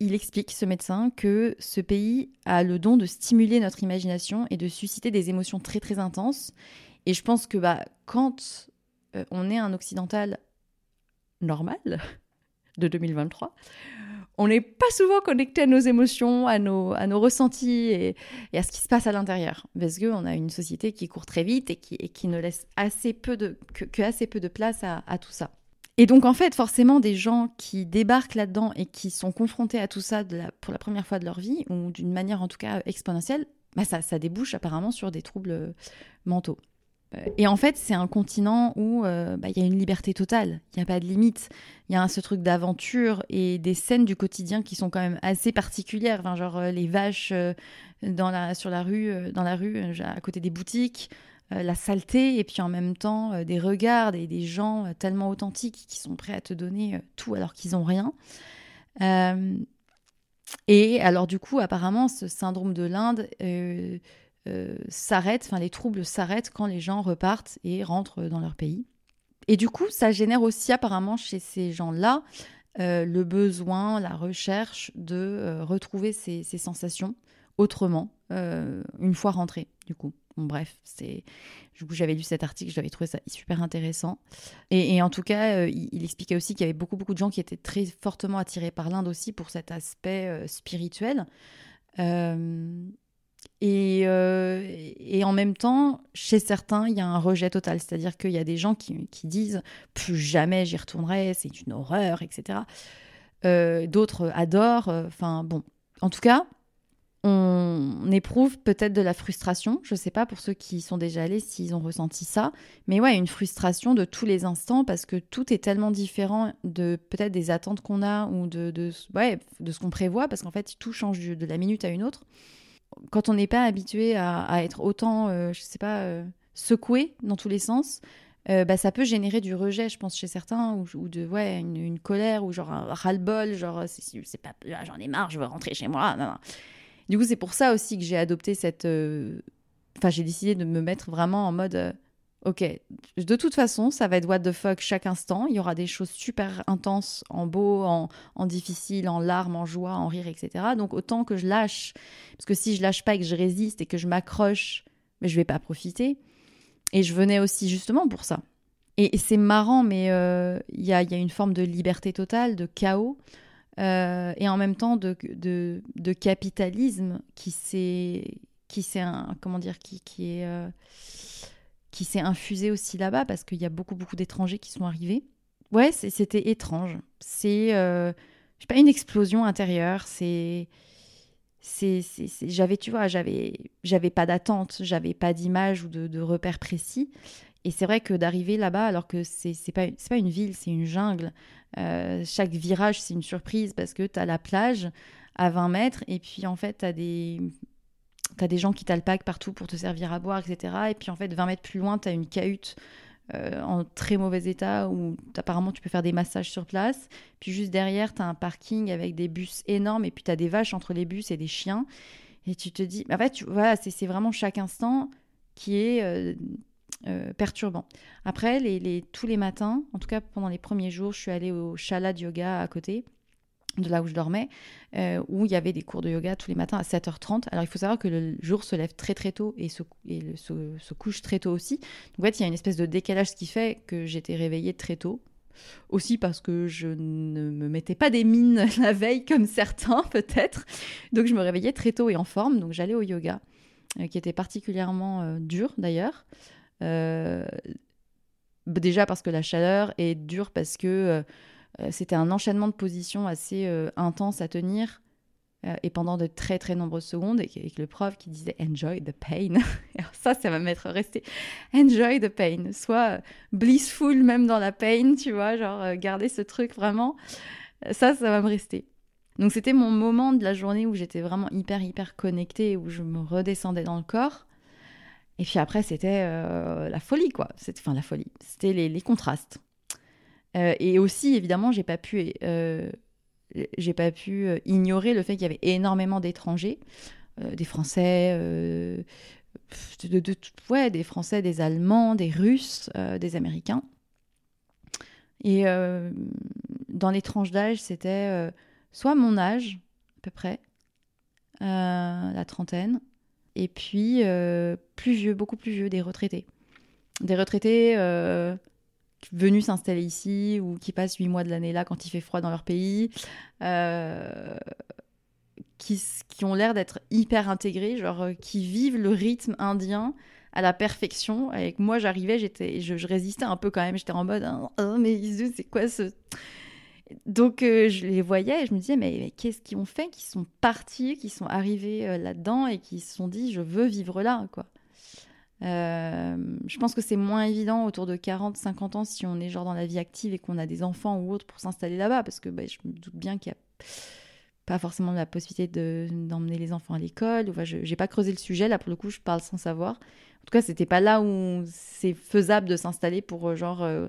Il explique, ce médecin, que ce pays a le don de stimuler notre imagination et de susciter des émotions très très intenses. Et je pense que bah, quand euh, on est un occidental normal, de 2023, on n'est pas souvent connecté à nos émotions, à nos, à nos ressentis et, à ce qui se passe à l'intérieur. Parce qu'on a une société qui court très vite et qui, qui ne laisse assez peu de, que, assez peu de place à, tout ça. Et donc, en fait, forcément, des gens qui débarquent là-dedans et qui sont confrontés à tout ça pour la première fois de leur vie, ou d'une manière en tout cas exponentielle, bah ça, ça débouche apparemment sur des troubles mentaux. Et en fait, c'est un continent où euh, bah, il y a une liberté totale, il n'y a pas de limite. Il y a ce truc d'aventure et des scènes du quotidien qui sont quand même assez particulières. Genre euh, les vaches euh, dans la, sur la rue, dans la rue à côté des boutiques, la saleté, et puis en même temps des regards et des gens tellement authentiques qui sont prêts à te donner tout alors qu'ils n'ont rien. et alors du coup, apparemment, ce syndrome de l'Inde euh, s'arrêtent, enfin les troubles s'arrêtent quand les gens repartent et rentrent dans leur pays. Et du coup, ça génère aussi apparemment chez ces gens-là euh, le besoin, la recherche de euh, retrouver ces, sensations autrement une fois rentrés, du coup. Bon, bref, c'est. Du coup, j'avais lu cet article, j'avais trouvé ça super intéressant. Et, en tout cas, il, expliquait aussi qu'il y avait beaucoup, beaucoup de gens qui étaient très fortement attirés par l'Inde aussi pour cet aspect spirituel. Euh, et, en même temps, chez certains, il y a un rejet total. C'est-à-dire qu'il y a des gens qui, disent plus jamais j'y retournerai, c'est une horreur, etc. Euh, d'autres adorent. Euh, enfin, bon. En tout cas, on éprouve peut-être de la frustration. Je ne sais pas pour ceux qui sont déjà allés s'ils ont ressenti ça. Mais ouais, une frustration de tous les instants parce que tout est tellement différent de peut-être des attentes qu'on a ou de, de, ouais, de ce qu'on prévoit parce qu'en fait, tout change de la minute à une autre quand on n'est pas habitué à, être autant, euh, je sais pas, euh, secoué dans tous les sens, euh, bah, ça peut générer du rejet, je pense, chez certains, ou, de ouais, une, colère, ou genre un ras-le-bol, genre c'est pas, j'en ai marre, je veux rentrer chez moi. Du coup, c'est pour ça aussi que j'ai adopté cette. Enfin, j'ai décidé de me mettre vraiment en mode Ok, de toute façon, ça va être what the fuck chaque instant. Il y aura des choses super intenses, en beau, en, difficile, en larmes, en joie, en rire, etc. Donc autant que je lâche, parce que si je lâche pas et que je résiste et que je m'accroche, mais je vais pas profiter. Et je venais aussi justement pour ça. Et, c'est marrant, mais euh, il y, a, une forme de liberté totale, de chaos, euh, et en même temps de, capitalisme qui s'est, qui comment dire, qui, qui est euh, qui s'est infusé aussi là-bas parce qu'il y a beaucoup, beaucoup d'étrangers qui sont arrivés. Ouais, c'était étrange. C'est, euh, je sais pas, une explosion intérieure. C'est, j'avais, tu vois, j'avais, pas d'attente, j'avais pas d'image ou de, de repères précis. Et c'est vrai que d'arriver là-bas, alors que c'est, pas, pas une ville, c'est une jungle. Euh, chaque virage, c'est une surprise parce que tu as la plage à 20 mètres et puis en fait, tu as des t'as des gens qui t'alpaguent partout pour te servir à boire, etc. Et puis en fait, 20 mètres plus loin, t'as une cahute euh, en très mauvais état où apparemment tu peux faire des massages sur place. Puis juste derrière, t'as un parking avec des bus énormes et puis t'as des vaches entre les bus et des chiens. Et tu te dis, en fait, tu, c'est vraiment chaque instant qui est euh, euh, perturbant. Après, tous les matins, en tout cas pendant les premiers jours, je suis allée au Shala Yoga à côté de là où je dormais, euh, où il y avait des cours de yoga tous les matins à 7h30. Alors il faut savoir que le jour se lève très très tôt et se, se, couche très tôt aussi. Donc en fait, il y a une espèce de décalage, qui fait que j'étais réveillée très tôt. Aussi parce que je ne me mettais pas des mines la veille comme certains peut-être. Donc je me réveillais très tôt et en forme. Donc j'allais au yoga, euh, qui était particulièrement euh, dur d'ailleurs. déjà parce que la chaleur est dure parce que c'était un enchaînement de positions assez euh, intense à tenir euh, et pendant de très très nombreuses secondes et avec le prof qui disait enjoy the pain. ça, ça va m'être resté. Enjoy the pain, soit blissful même dans la pain, tu vois, genre garder ce truc vraiment. Ça, ça va me rester. Donc c'était mon moment de la journée où j'étais vraiment hyper hyper connectée, où je me redescendais dans le corps. Et puis après, c'était la folie, quoi. Enfin, la folie. C'était les contrastes. Euh, et aussi, évidemment, j'ai pas pu euh, j'ai pas pu ignorer le fait qu'il y avait énormément d'étrangers, des Français, ouais, des Français, des Allemands, des Russes, des Américains. Et dans les tranches d'âge, c'était soit mon âge, à peu près, la trentaine, et puis plus vieux, beaucoup plus vieux, des retraités. Des retraités venus s'installer ici ou qui passent huit mois de l'année là quand il fait froid dans leur pays, euh, qui, qui, ont l'air d'être hyper intégrés, genre euh, qui vivent le rythme indien à la perfection. Avec moi, j'arrivais, j'étais, je, résistais un peu quand même, j'étais en mode, hein, oh, mais c'est quoi ce donc euh, je les voyais et je me disais mais, qu'est-ce qu'ils ont fait qui sont partis, qui sont arrivés là-dedans et qui se sont dit je veux vivre là quoi. Euh, je pense que c'est moins évident autour de 40-50 ans si on est genre dans la vie active et qu'on a des enfants ou autre pour s'installer là-bas parce que bah, je me doute bien qu'il n'y a pas forcément la possibilité d'emmener les enfants à l'école. Enfin, je n'ai pas creusé le sujet, là pour le coup je parle sans savoir. En tout cas, c'était pas là où c'est faisable de s'installer pour euh, genre euh,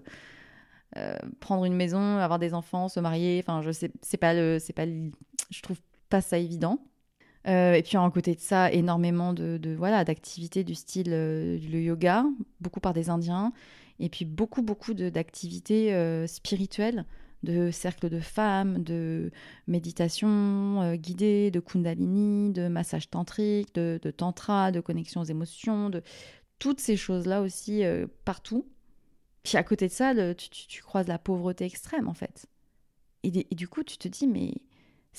prendre une maison, avoir des enfants, se marier. Enfin, je sais, c'est pas le, c'est pas, je trouve pas ça évident. Euh, et puis en côté de ça, énormément de, voilà d'activités du style euh, le yoga, beaucoup par des Indiens, et puis beaucoup beaucoup d'activités euh, spirituelles, de cercles de femmes, de méditation guidée, de kundalini, de massage tantrique, de, tantra, de connexion aux émotions, de toutes ces choses là aussi partout. Puis à côté de ça, tu, croises la pauvreté extrême en fait. et du coup, tu te dis mais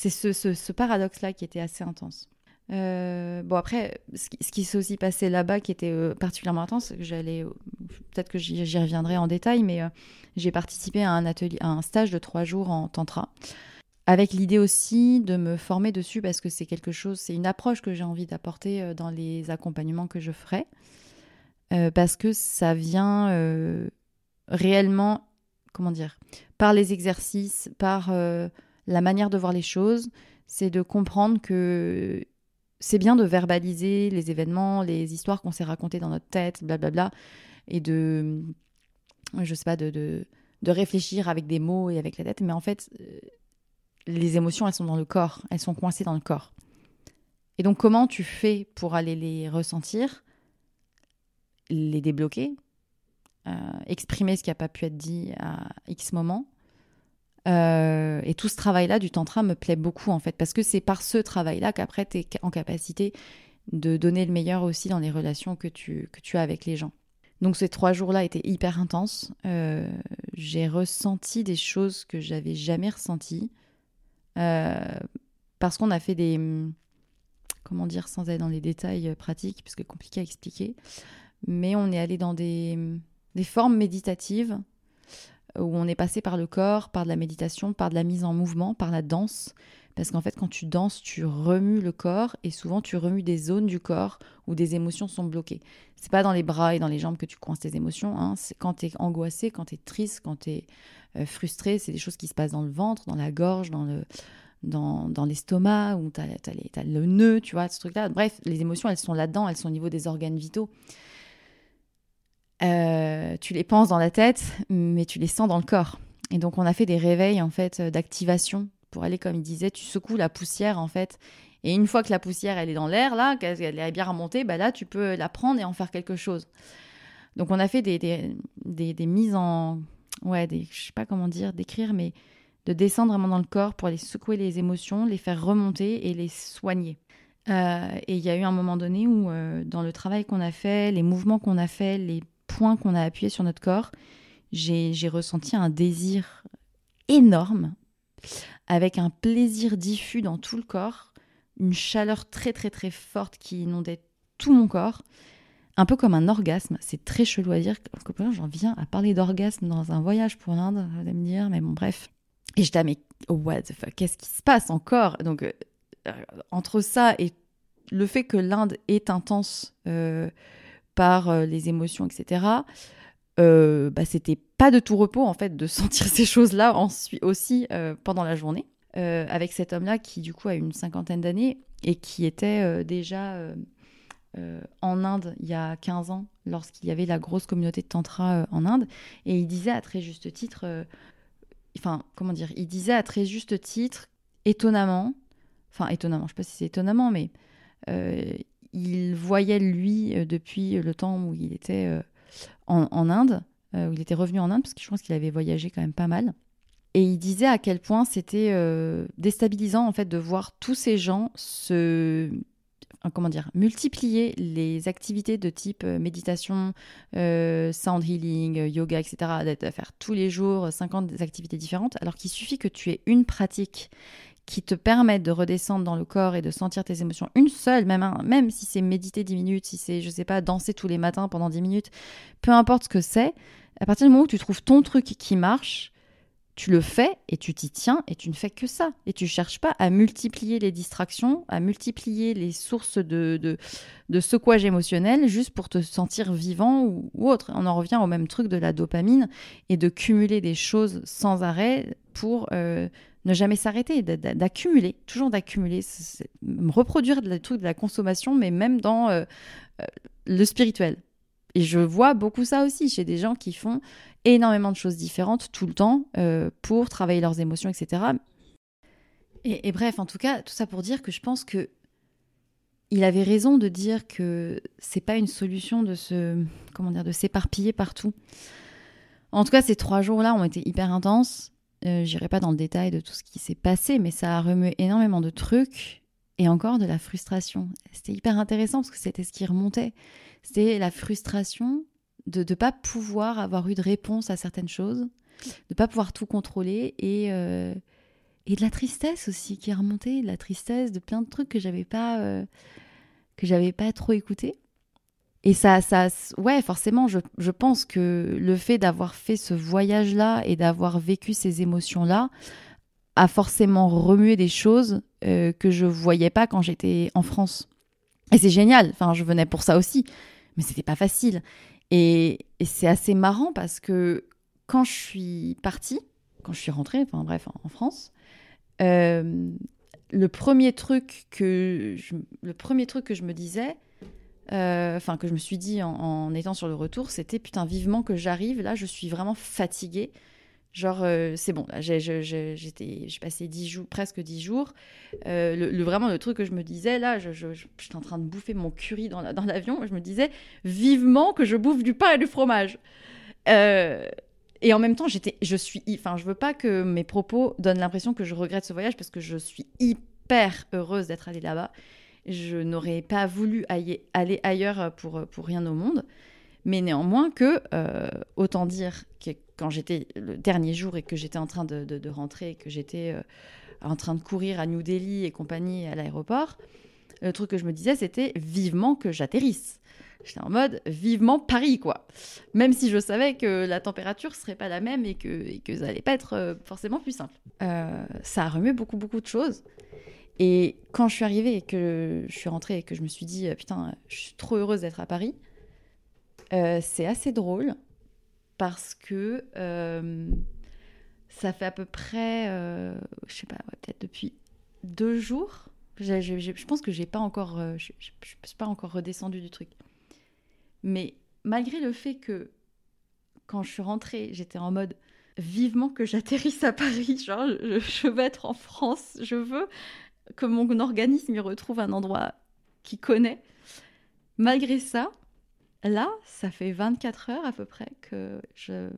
c'est ce, paradoxe-là qui était assez intense. Euh, bon après, ce qui, s'est aussi passé là-bas qui était euh, particulièrement intense, j'allais, peut-être que j'y reviendrai en détail, mais euh, j'ai participé à un atelier, à un stage de trois jours en tantra, avec l'idée aussi de me former dessus parce que c'est quelque chose, c'est une approche que j'ai envie d'apporter dans les accompagnements que je ferai, parce que ça vient réellement, comment dire, par les exercices, par la manière de voir les choses, c'est de comprendre que c'est bien de verbaliser les événements, les histoires qu'on s'est racontées dans notre tête, blablabla, et de, je sais pas, de, de, réfléchir avec des mots et avec la tête, mais en fait, euh, les émotions, elles sont dans le corps, elles sont coincées dans le corps. Et donc, comment tu fais pour aller les ressentir, les débloquer, euh, exprimer ce qui n'a pas pu être dit à X moment euh, et tout ce travail-là du tantra me plaît beaucoup en fait, parce que c'est par ce travail-là qu'après tu es en capacité de donner le meilleur aussi dans les relations que tu, que tu as avec les gens. Donc ces trois jours-là étaient hyper intenses. Euh, j'ai ressenti des choses que j'avais jamais ressenties. Euh, parce qu'on a fait des... Comment dire sans aller dans les détails pratiques, puisque compliqué à expliquer. Mais on est allé dans des, des formes méditatives où on est passé par le corps, par de la méditation, par de la mise en mouvement, par la danse. Parce qu'en fait, quand tu danses, tu remues le corps et souvent tu remues des zones du corps où des émotions sont bloquées. C'est pas dans les bras et dans les jambes que tu coinces tes émotions. Hein. C'est quand tu es angoissé, quand tu es triste, quand tu es euh, frustré. C'est des choses qui se passent dans le ventre, dans la gorge, dans le dans, dans l'estomac, où tu as, le nœud, tu vois, ce truc-là. Bref, les émotions, elles sont là-dedans, elles sont au niveau des organes vitaux. Euh, tu les penses dans la tête, mais tu les sens dans le corps. Et donc on a fait des réveils en fait d'activation pour aller, comme il disait, tu secoues la poussière en fait. Et une fois que la poussière elle est dans l'air là, qu'elle est bien remontée, bah là tu peux la prendre et en faire quelque chose. Donc on a fait des, des, des, mises en, ouais, des, je sais pas comment dire, décrire, mais de descendre vraiment dans le corps pour aller secouer les émotions, les faire remonter et les soigner. Euh, et il y a eu un moment donné où, euh, dans le travail qu'on a fait, les mouvements qu'on a fait, les point qu'on a appuyé sur notre corps, j'ai ressenti un désir énorme, avec un plaisir diffus dans tout le corps, une chaleur très très très forte qui inondait tout mon corps, un peu comme un orgasme. C'est très chelou à dire, j'en viens à parler d'orgasme dans un voyage pour l'Inde, vous allez me dire, mais bon, bref. Et je disais, mais what the fuck, qu'est-ce qui se passe encore? Donc, euh, entre ça et le fait que l'Inde est intense, euh, par euh, les émotions, etc. Euh, bah, c'était pas de tout repos en fait de sentir ces choses-là aussi euh, pendant la journée. avec cet homme-là qui du coup a une cinquantaine d'années et qui était déjà en Inde il y a 15 ans lorsqu'il y avait la grosse communauté de tantra en Inde et il disait à très juste titre enfin, comment dire, il disait à très juste titre, étonnamment, enfin, étonnamment, je sais pas si c'est étonnamment, mais il voyait, lui, euh, depuis le temps où il était euh, en, Inde, où il était revenu en Inde, parce que je pense qu'il avait voyagé quand même pas mal. Et il disait à quel point c'était déstabilisant, en fait, de voir tous ces gens se comment dire, multiplier les activités de type euh, méditation, euh, sound healing, euh, yoga, etc., à faire tous les jours 50 activités différentes, alors qu'il suffit que tu aies une pratique qui te permette de redescendre dans le corps et de sentir tes émotions, une seule, même, même si c'est méditer 10 minutes, si c'est, je sais pas, danser tous les matins pendant 10 minutes, peu importe ce que c'est, à partir du moment où tu trouves ton truc qui marche, tu le fais et tu t'y tiens et tu ne fais que ça. Et tu cherches pas à multiplier les distractions, à multiplier les sources de, de, de secouage émotionnel juste pour te sentir vivant ou, autre. On en revient au même truc de la dopamine et de cumuler des choses sans arrêt pour euh, ne jamais s'arrêter, d'accumuler, toujours d'accumuler, reproduire le truc de la consommation, mais même dans euh, euh, le spirituel. Et je vois beaucoup ça aussi chez des gens qui font énormément de choses différentes tout le temps euh, pour travailler leurs émotions, etc. Et, bref, en tout cas, tout ça pour dire que je pense que il avait raison de dire que c'est pas une solution de se comment dire de s'éparpiller partout. En tout cas, ces trois jours-là ont été hyper intenses. Euh, J'irai pas dans le détail de tout ce qui s'est passé, mais ça a remué énormément de trucs et encore de la frustration. C'était hyper intéressant parce que c'était ce qui remontait. C'était la frustration de ne pas pouvoir avoir eu de réponse à certaines choses, de pas pouvoir tout contrôler et, euh, et de la tristesse aussi qui est remontée, de la tristesse de plein de trucs que j'avais pas euh, que j'avais pas trop écouté. Et ça, ça, ouais, forcément, je, je pense que le fait d'avoir fait ce voyage-là et d'avoir vécu ces émotions-là a forcément remué des choses euh, que je voyais pas quand j'étais en France. Et c'est génial. Enfin, je venais pour ça aussi, mais c'était pas facile. Et, c'est assez marrant parce que quand je suis partie, quand je suis rentrée, enfin bref, en, France, euh, le premier truc que le premier truc que je me disais, euh, enfin que je me suis dit en, étant sur le retour, c'était putain vivement que j'arrive. Là, je suis vraiment fatiguée. Genre, euh, c'est bon, j'ai passé dix jours, presque dix jours. Le, vraiment, le truc que je me disais, là, je, j'étais en train de bouffer mon curry dans l'avion, je me disais vivement que je bouffe du pain et du fromage. Euh, et en même temps, j'étais, je suis, enfin, je veux pas que mes propos donnent l'impression que je regrette ce voyage parce que je suis hyper heureuse d'être allée là-bas. Je n'aurais pas voulu aller ailleurs pour, pour rien au monde. Mais néanmoins que, autant dire que quand j'étais le dernier jour et que j'étais en train de, de, rentrer, que j'étais euh, en train de courir à New Delhi et compagnie à l'aéroport, le truc que je me disais, c'était vivement que j'atterrisse. J'étais en mode vivement Paris, quoi. Même si je savais que la température serait pas la même et que, et que ça allait pas être euh, forcément plus simple. Euh, ça a remué beaucoup, beaucoup de choses. Et quand je suis arrivée et que je suis rentrée et que je me suis dit, putain, je suis trop heureuse d'être à Paris, c'est assez drôle parce que euh, ça fait à peu près, euh, je sais pas, peut-être depuis deux jours. Je, pense que j'ai pas encore, euh, je, je, suis pas encore redescendue du truc. Mais malgré le fait que quand je suis rentrée, j'étais en mode vivement que j'atterrisse à Paris, genre je veux être en France, je veux que mon organisme y retrouve un endroit qu'il connaît. Malgré ça, Là, ça fait 24 heures à peu près que je,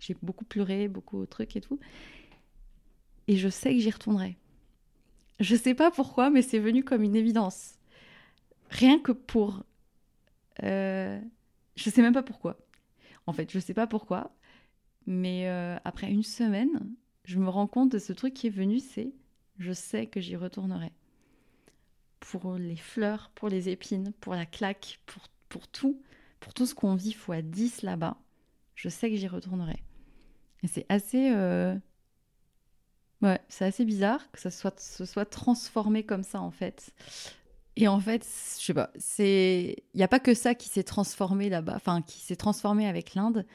j'ai beaucoup pleuré, beaucoup de trucs et tout. Et je sais que j'y retournerai. Je sais pas pourquoi, mais c'est venu comme une évidence. Rien que pour. Euh, je sais même pas pourquoi. En fait, je sais pas pourquoi. Mais euh, après une semaine, je me rends compte de ce truc qui est venu c'est je sais que j'y retournerai. Pour les fleurs, pour les épines, pour la claque, pour, pour tout pour tout ce qu'on vit fois 10 là-bas, je sais que j'y retournerai. Et c'est assez. Euh, ouais, c'est assez bizarre que ça soit, se soit transformé comme ça, en fait. Et en fait, je sais pas, c'est. Il n'y a pas que ça qui s'est transformé là-bas, enfin, qui s'est transformé avec l'Inde.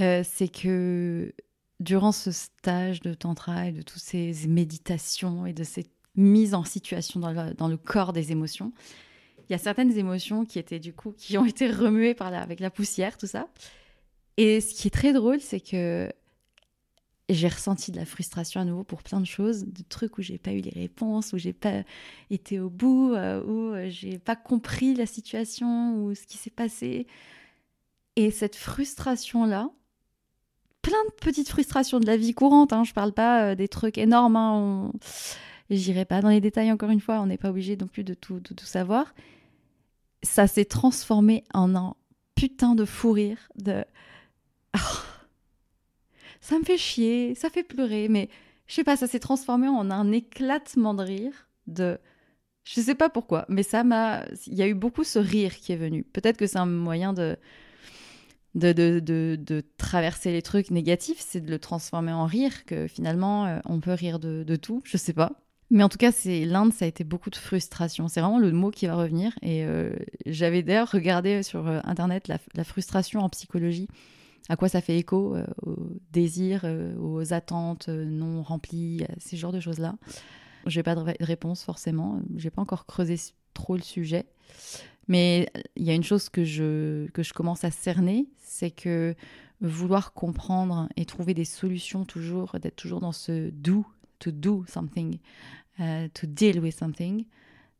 Euh, c'est que durant ce stage de tantra et de toutes ces méditations et de cette mise en situation dans le corps des émotions, il y a certaines émotions qui étaient du coup, qui ont été remuées par la, avec la poussière, tout ça. Et ce qui est très drôle, c'est que j'ai ressenti de la frustration à nouveau pour plein de choses, de trucs où j'ai pas eu les réponses, où j'ai pas été au bout, euh, où euh, j'ai pas compris la situation ou ce qui s'est passé. Et cette frustration-là, plein de petites frustrations de la vie courante, hein, je parle pas euh, des trucs énormes, hein, j'irai pas dans les détails encore une fois, on n'est pas obligé non plus de tout, de tout savoir. Ça s'est transformé en un putain de fou rire, de. Ça me fait chier, ça fait pleurer, mais je sais pas, ça s'est transformé en un éclatement de rire de. Je sais pas pourquoi, mais ça m'a. Il y a eu beaucoup ce rire qui est venu. Peut-être que c'est un moyen de. De, de, de, traverser les trucs négatifs, c'est de le transformer en rire, que finalement euh, on peut rire de, tout, je sais pas. Mais en tout cas, c'est l'Inde, ça a été beaucoup de frustration. C'est vraiment le mot qui va revenir. Et euh, j'avais d'ailleurs regardé sur euh, Internet la, frustration en psychologie à quoi ça fait écho aux désirs, aux attentes non remplies, ces genres de choses-là. Je n'ai pas de réponse forcément, j'ai pas encore creusé trop le sujet. Mais il y a une chose que je, que je commence à cerner, c'est que vouloir comprendre et trouver des solutions toujours, d'être toujours dans ce do, to do something, to deal with something,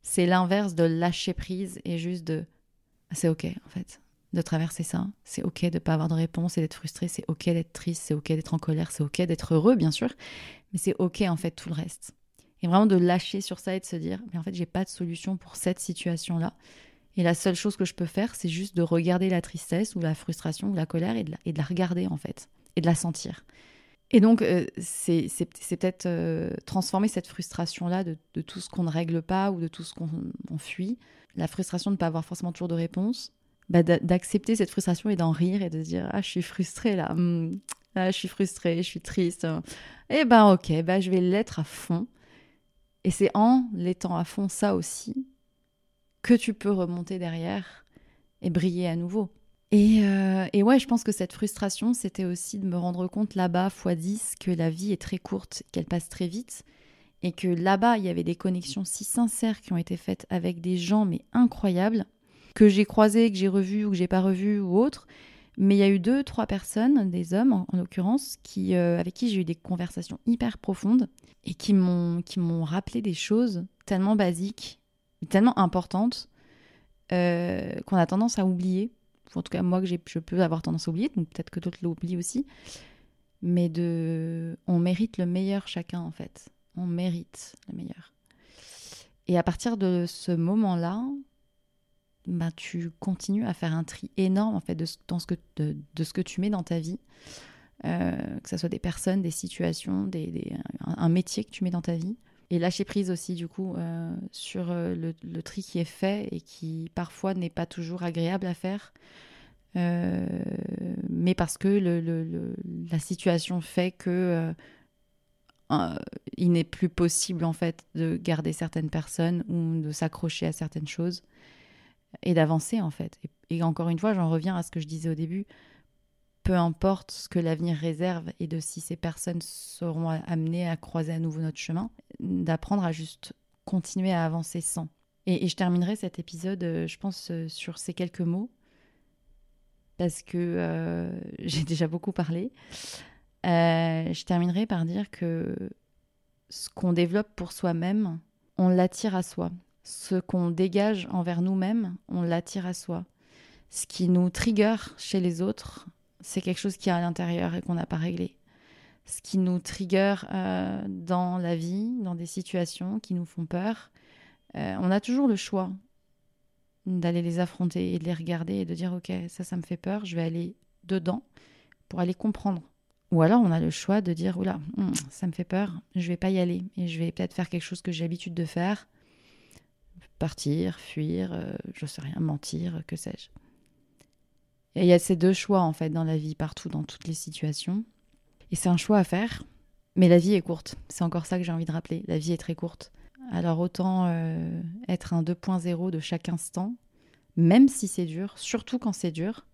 c'est l'inverse de lâcher prise et juste de c'est ok en fait de traverser ça. C'est ok de ne pas avoir de réponse et d'être frustré. C'est ok d'être triste. C'est ok d'être en colère. C'est ok d'être heureux, bien sûr. Mais c'est ok en fait tout le reste. Et vraiment de lâcher sur ça et de se dire, mais en fait, j'ai pas de solution pour cette situation-là. Et la seule chose que je peux faire, c'est juste de regarder la tristesse ou la frustration ou la colère et de la, regarder en fait. Et de la sentir. Et donc, euh, c'est peut-être euh, transformer cette frustration-là de, de, tout ce qu'on ne règle pas ou de tout ce qu'on fuit. La frustration de ne pas avoir forcément toujours de réponse bah, d'accepter cette frustration et d'en rire et de se dire ah je suis frustrée là, hmm. ah, je suis frustrée, je suis triste. Eh ben ok, bah, je vais l'être à fond. Et c'est en l'étant à fond ça aussi que tu peux remonter derrière et briller à nouveau. Et, euh, et ouais, je pense que cette frustration, c'était aussi de me rendre compte là-bas, x 10, que la vie est très courte, qu'elle passe très vite, et que là-bas, il y avait des connexions si sincères qui ont été faites avec des gens, mais incroyables, que j'ai croisé, que j'ai revu ou que j'ai pas revu ou autre. Mais il y a eu deux, trois personnes, des hommes en, l'occurrence, qui, euh, avec qui j'ai eu des conversations hyper profondes et qui m'ont rappelé des choses tellement basiques, tellement importantes, euh, qu'on a tendance à oublier. En tout cas, moi, que je peux avoir tendance à oublier, donc peut-être que d'autres l'oublient aussi. Mais de, on mérite le meilleur chacun, en fait. On mérite le meilleur. Et à partir de ce moment-là, bah, tu continues à faire un tri énorme en fait de, ce que, de, ce que tu mets dans ta vie, euh, que ce soit des personnes, des situations, des, un, métier que tu mets dans ta vie. Et lâcher prise aussi du coup euh, sur euh, le, tri qui est fait et qui parfois n'est pas toujours agréable à faire. mais parce que la situation fait que il n'est plus possible en fait de garder certaines personnes ou de s'accrocher à certaines choses et d'avancer en fait. Et, encore une fois, j'en reviens à ce que je disais au début. Peu importe ce que l'avenir réserve et de si ces personnes seront amenées à croiser à nouveau notre chemin, d'apprendre à juste continuer à avancer sans. Et, je terminerai cet épisode, euh, je pense, euh, sur ces quelques mots, parce que euh, j'ai déjà beaucoup parlé. je terminerai par dire que ce qu'on développe pour soi-même, on l'attire à soi ce qu'on dégage envers nous-mêmes, on l'attire à soi. Ce qui nous trigger chez les autres, c'est quelque chose qui est à l'intérieur et qu'on n'a pas réglé. Ce qui nous trigger euh, dans la vie, dans des situations qui nous font peur, euh, on a toujours le choix d'aller les affronter et de les regarder et de dire ok ça ça me fait peur, je vais aller dedans pour aller comprendre. Ou alors on a le choix de dire oula hmm, ça me fait peur, je vais pas y aller et je vais peut-être faire quelque chose que j'ai l'habitude de faire partir, fuir, euh, je sais rien, mentir, que sais-je. Et il y a ces deux choix en fait dans la vie, partout, dans toutes les situations. Et c'est un choix à faire, mais la vie est courte. C'est encore ça que j'ai envie de rappeler. La vie est très courte. Alors autant euh, être un 2.0 de chaque instant, même si c'est dur, surtout quand c'est dur,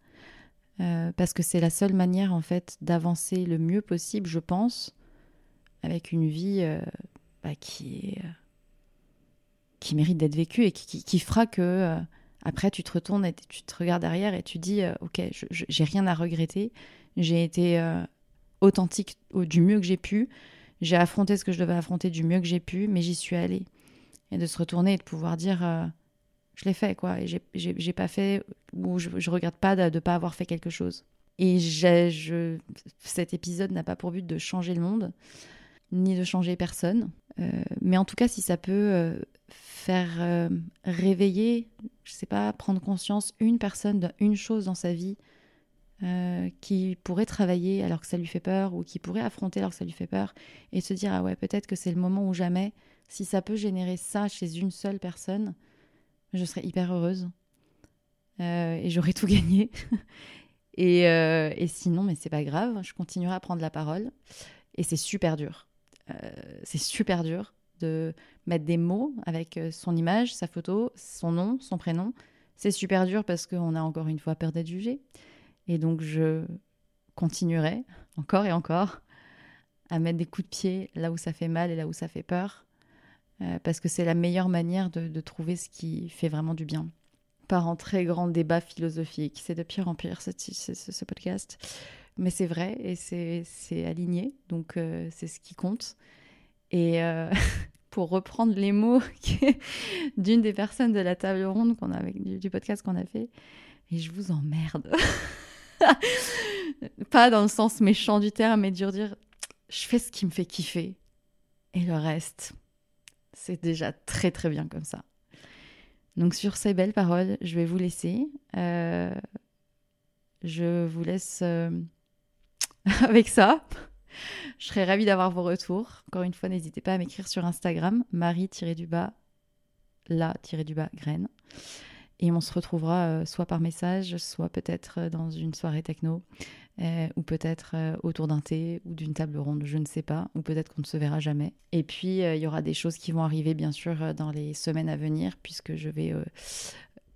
euh, parce que c'est la seule manière en fait d'avancer le mieux possible, je pense, avec une vie bah, qui qui mérite d'être vécu et qui, fera que euh, après tu te retournes et tu te regardes derrière et tu dis euh, ok j'ai rien à regretter j'ai été euh, authentique du mieux que j'ai pu. J'ai affronté ce que je devais affronter du mieux que j'ai pu, mais j'y suis allée. Et de se retourner et de pouvoir dire euh, je l'ai fait, quoi. Et j'ai pas fait, ou je, je regrette pas de ne pas avoir fait quelque chose. Et cet épisode n'a pas pour but de changer le monde, ni de changer personne. Mais en tout cas, si ça peut faire euh, réveiller, je sais pas, prendre conscience une personne d'une chose dans sa vie qui pourrait travailler alors que ça lui fait peur ou qui pourrait affronter alors que ça lui fait peur et se dire ah ouais peut-être que c'est le moment ou jamais. Si ça peut générer ça chez une seule personne je serais hyper heureuse et j'aurais tout gagné. Et, et, sinon mais c'est pas grave je continuerai à prendre la parole. Et c'est super dur. Euh, c'est super dur de mettre des mots avec euh, son image, sa photo, son nom, son prénom. C'est super dur parce qu'on a encore une fois peur d'être jugé. Et donc je continuerai encore et encore à mettre des coups de pied là où ça fait mal et là où ça fait peur. Euh, parce que c'est la meilleure manière de, trouver ce qui fait vraiment du bien. Par un très grand débat philosophique. C'est de pire en pire ce, ce podcast. Mais c'est vrai et c'est aligné, donc euh, c'est ce qui compte. Et euh, pour reprendre les mots d'une des personnes de la table ronde qu'on a avec, du, podcast qu'on a fait, et je vous emmerde. Pas dans le sens méchant du terme, mais dur dire, je fais ce qui me fait kiffer. Et le reste, c'est déjà très très bien comme ça. Donc sur ces belles paroles, je vais vous laisser. Euh, je vous laisse avec ça. Je serais ravie d'avoir vos retours. Encore une fois, n'hésitez pas à m'écrire sur Instagram, marie-du-bas, la-du-bas, graine. Et on se retrouvera euh, soit par message, soit peut-être euh, dans une soirée techno, euh, ou peut-être autour d'un thé ou d'une table ronde, je ne sais pas, ou peut-être qu'on ne se verra jamais. Et puis, il y aura des choses qui vont arriver, bien sûr, dans les semaines à venir, puisque je vais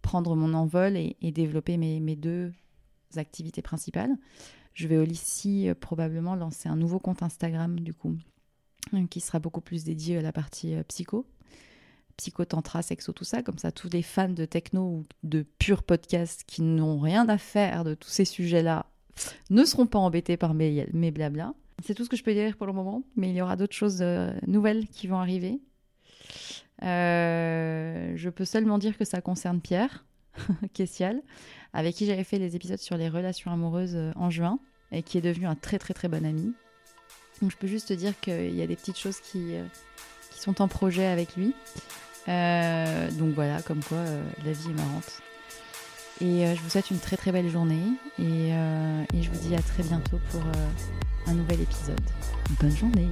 prendre mon envol et, développer mes, mes deux activités principales. Je vais aussi euh, probablement lancer un nouveau compte Instagram, du coup, euh, qui sera beaucoup plus dédié à la partie euh, psycho, psycho, tantra, sexo, tout ça. Comme ça, tous les fans de techno ou de pur podcast qui n'ont rien à faire de tous ces sujets-là ne seront pas embêtés par mes, mes blabla. C'est tout ce que je peux dire pour le moment, mais il y aura d'autres choses nouvelles qui vont arriver. je peux seulement dire que ça concerne Pierre, Kessial, avec qui j'avais fait les épisodes sur les relations amoureuses en juin et qui est devenu un très très très bon ami. Donc je peux juste te dire qu'il y a des petites choses qui, euh, qui sont en projet avec lui. Euh, donc voilà, comme quoi la vie est marrante. Et je vous souhaite une très très belle journée et, et, je vous dis à très bientôt pour un nouvel épisode. Bonne journée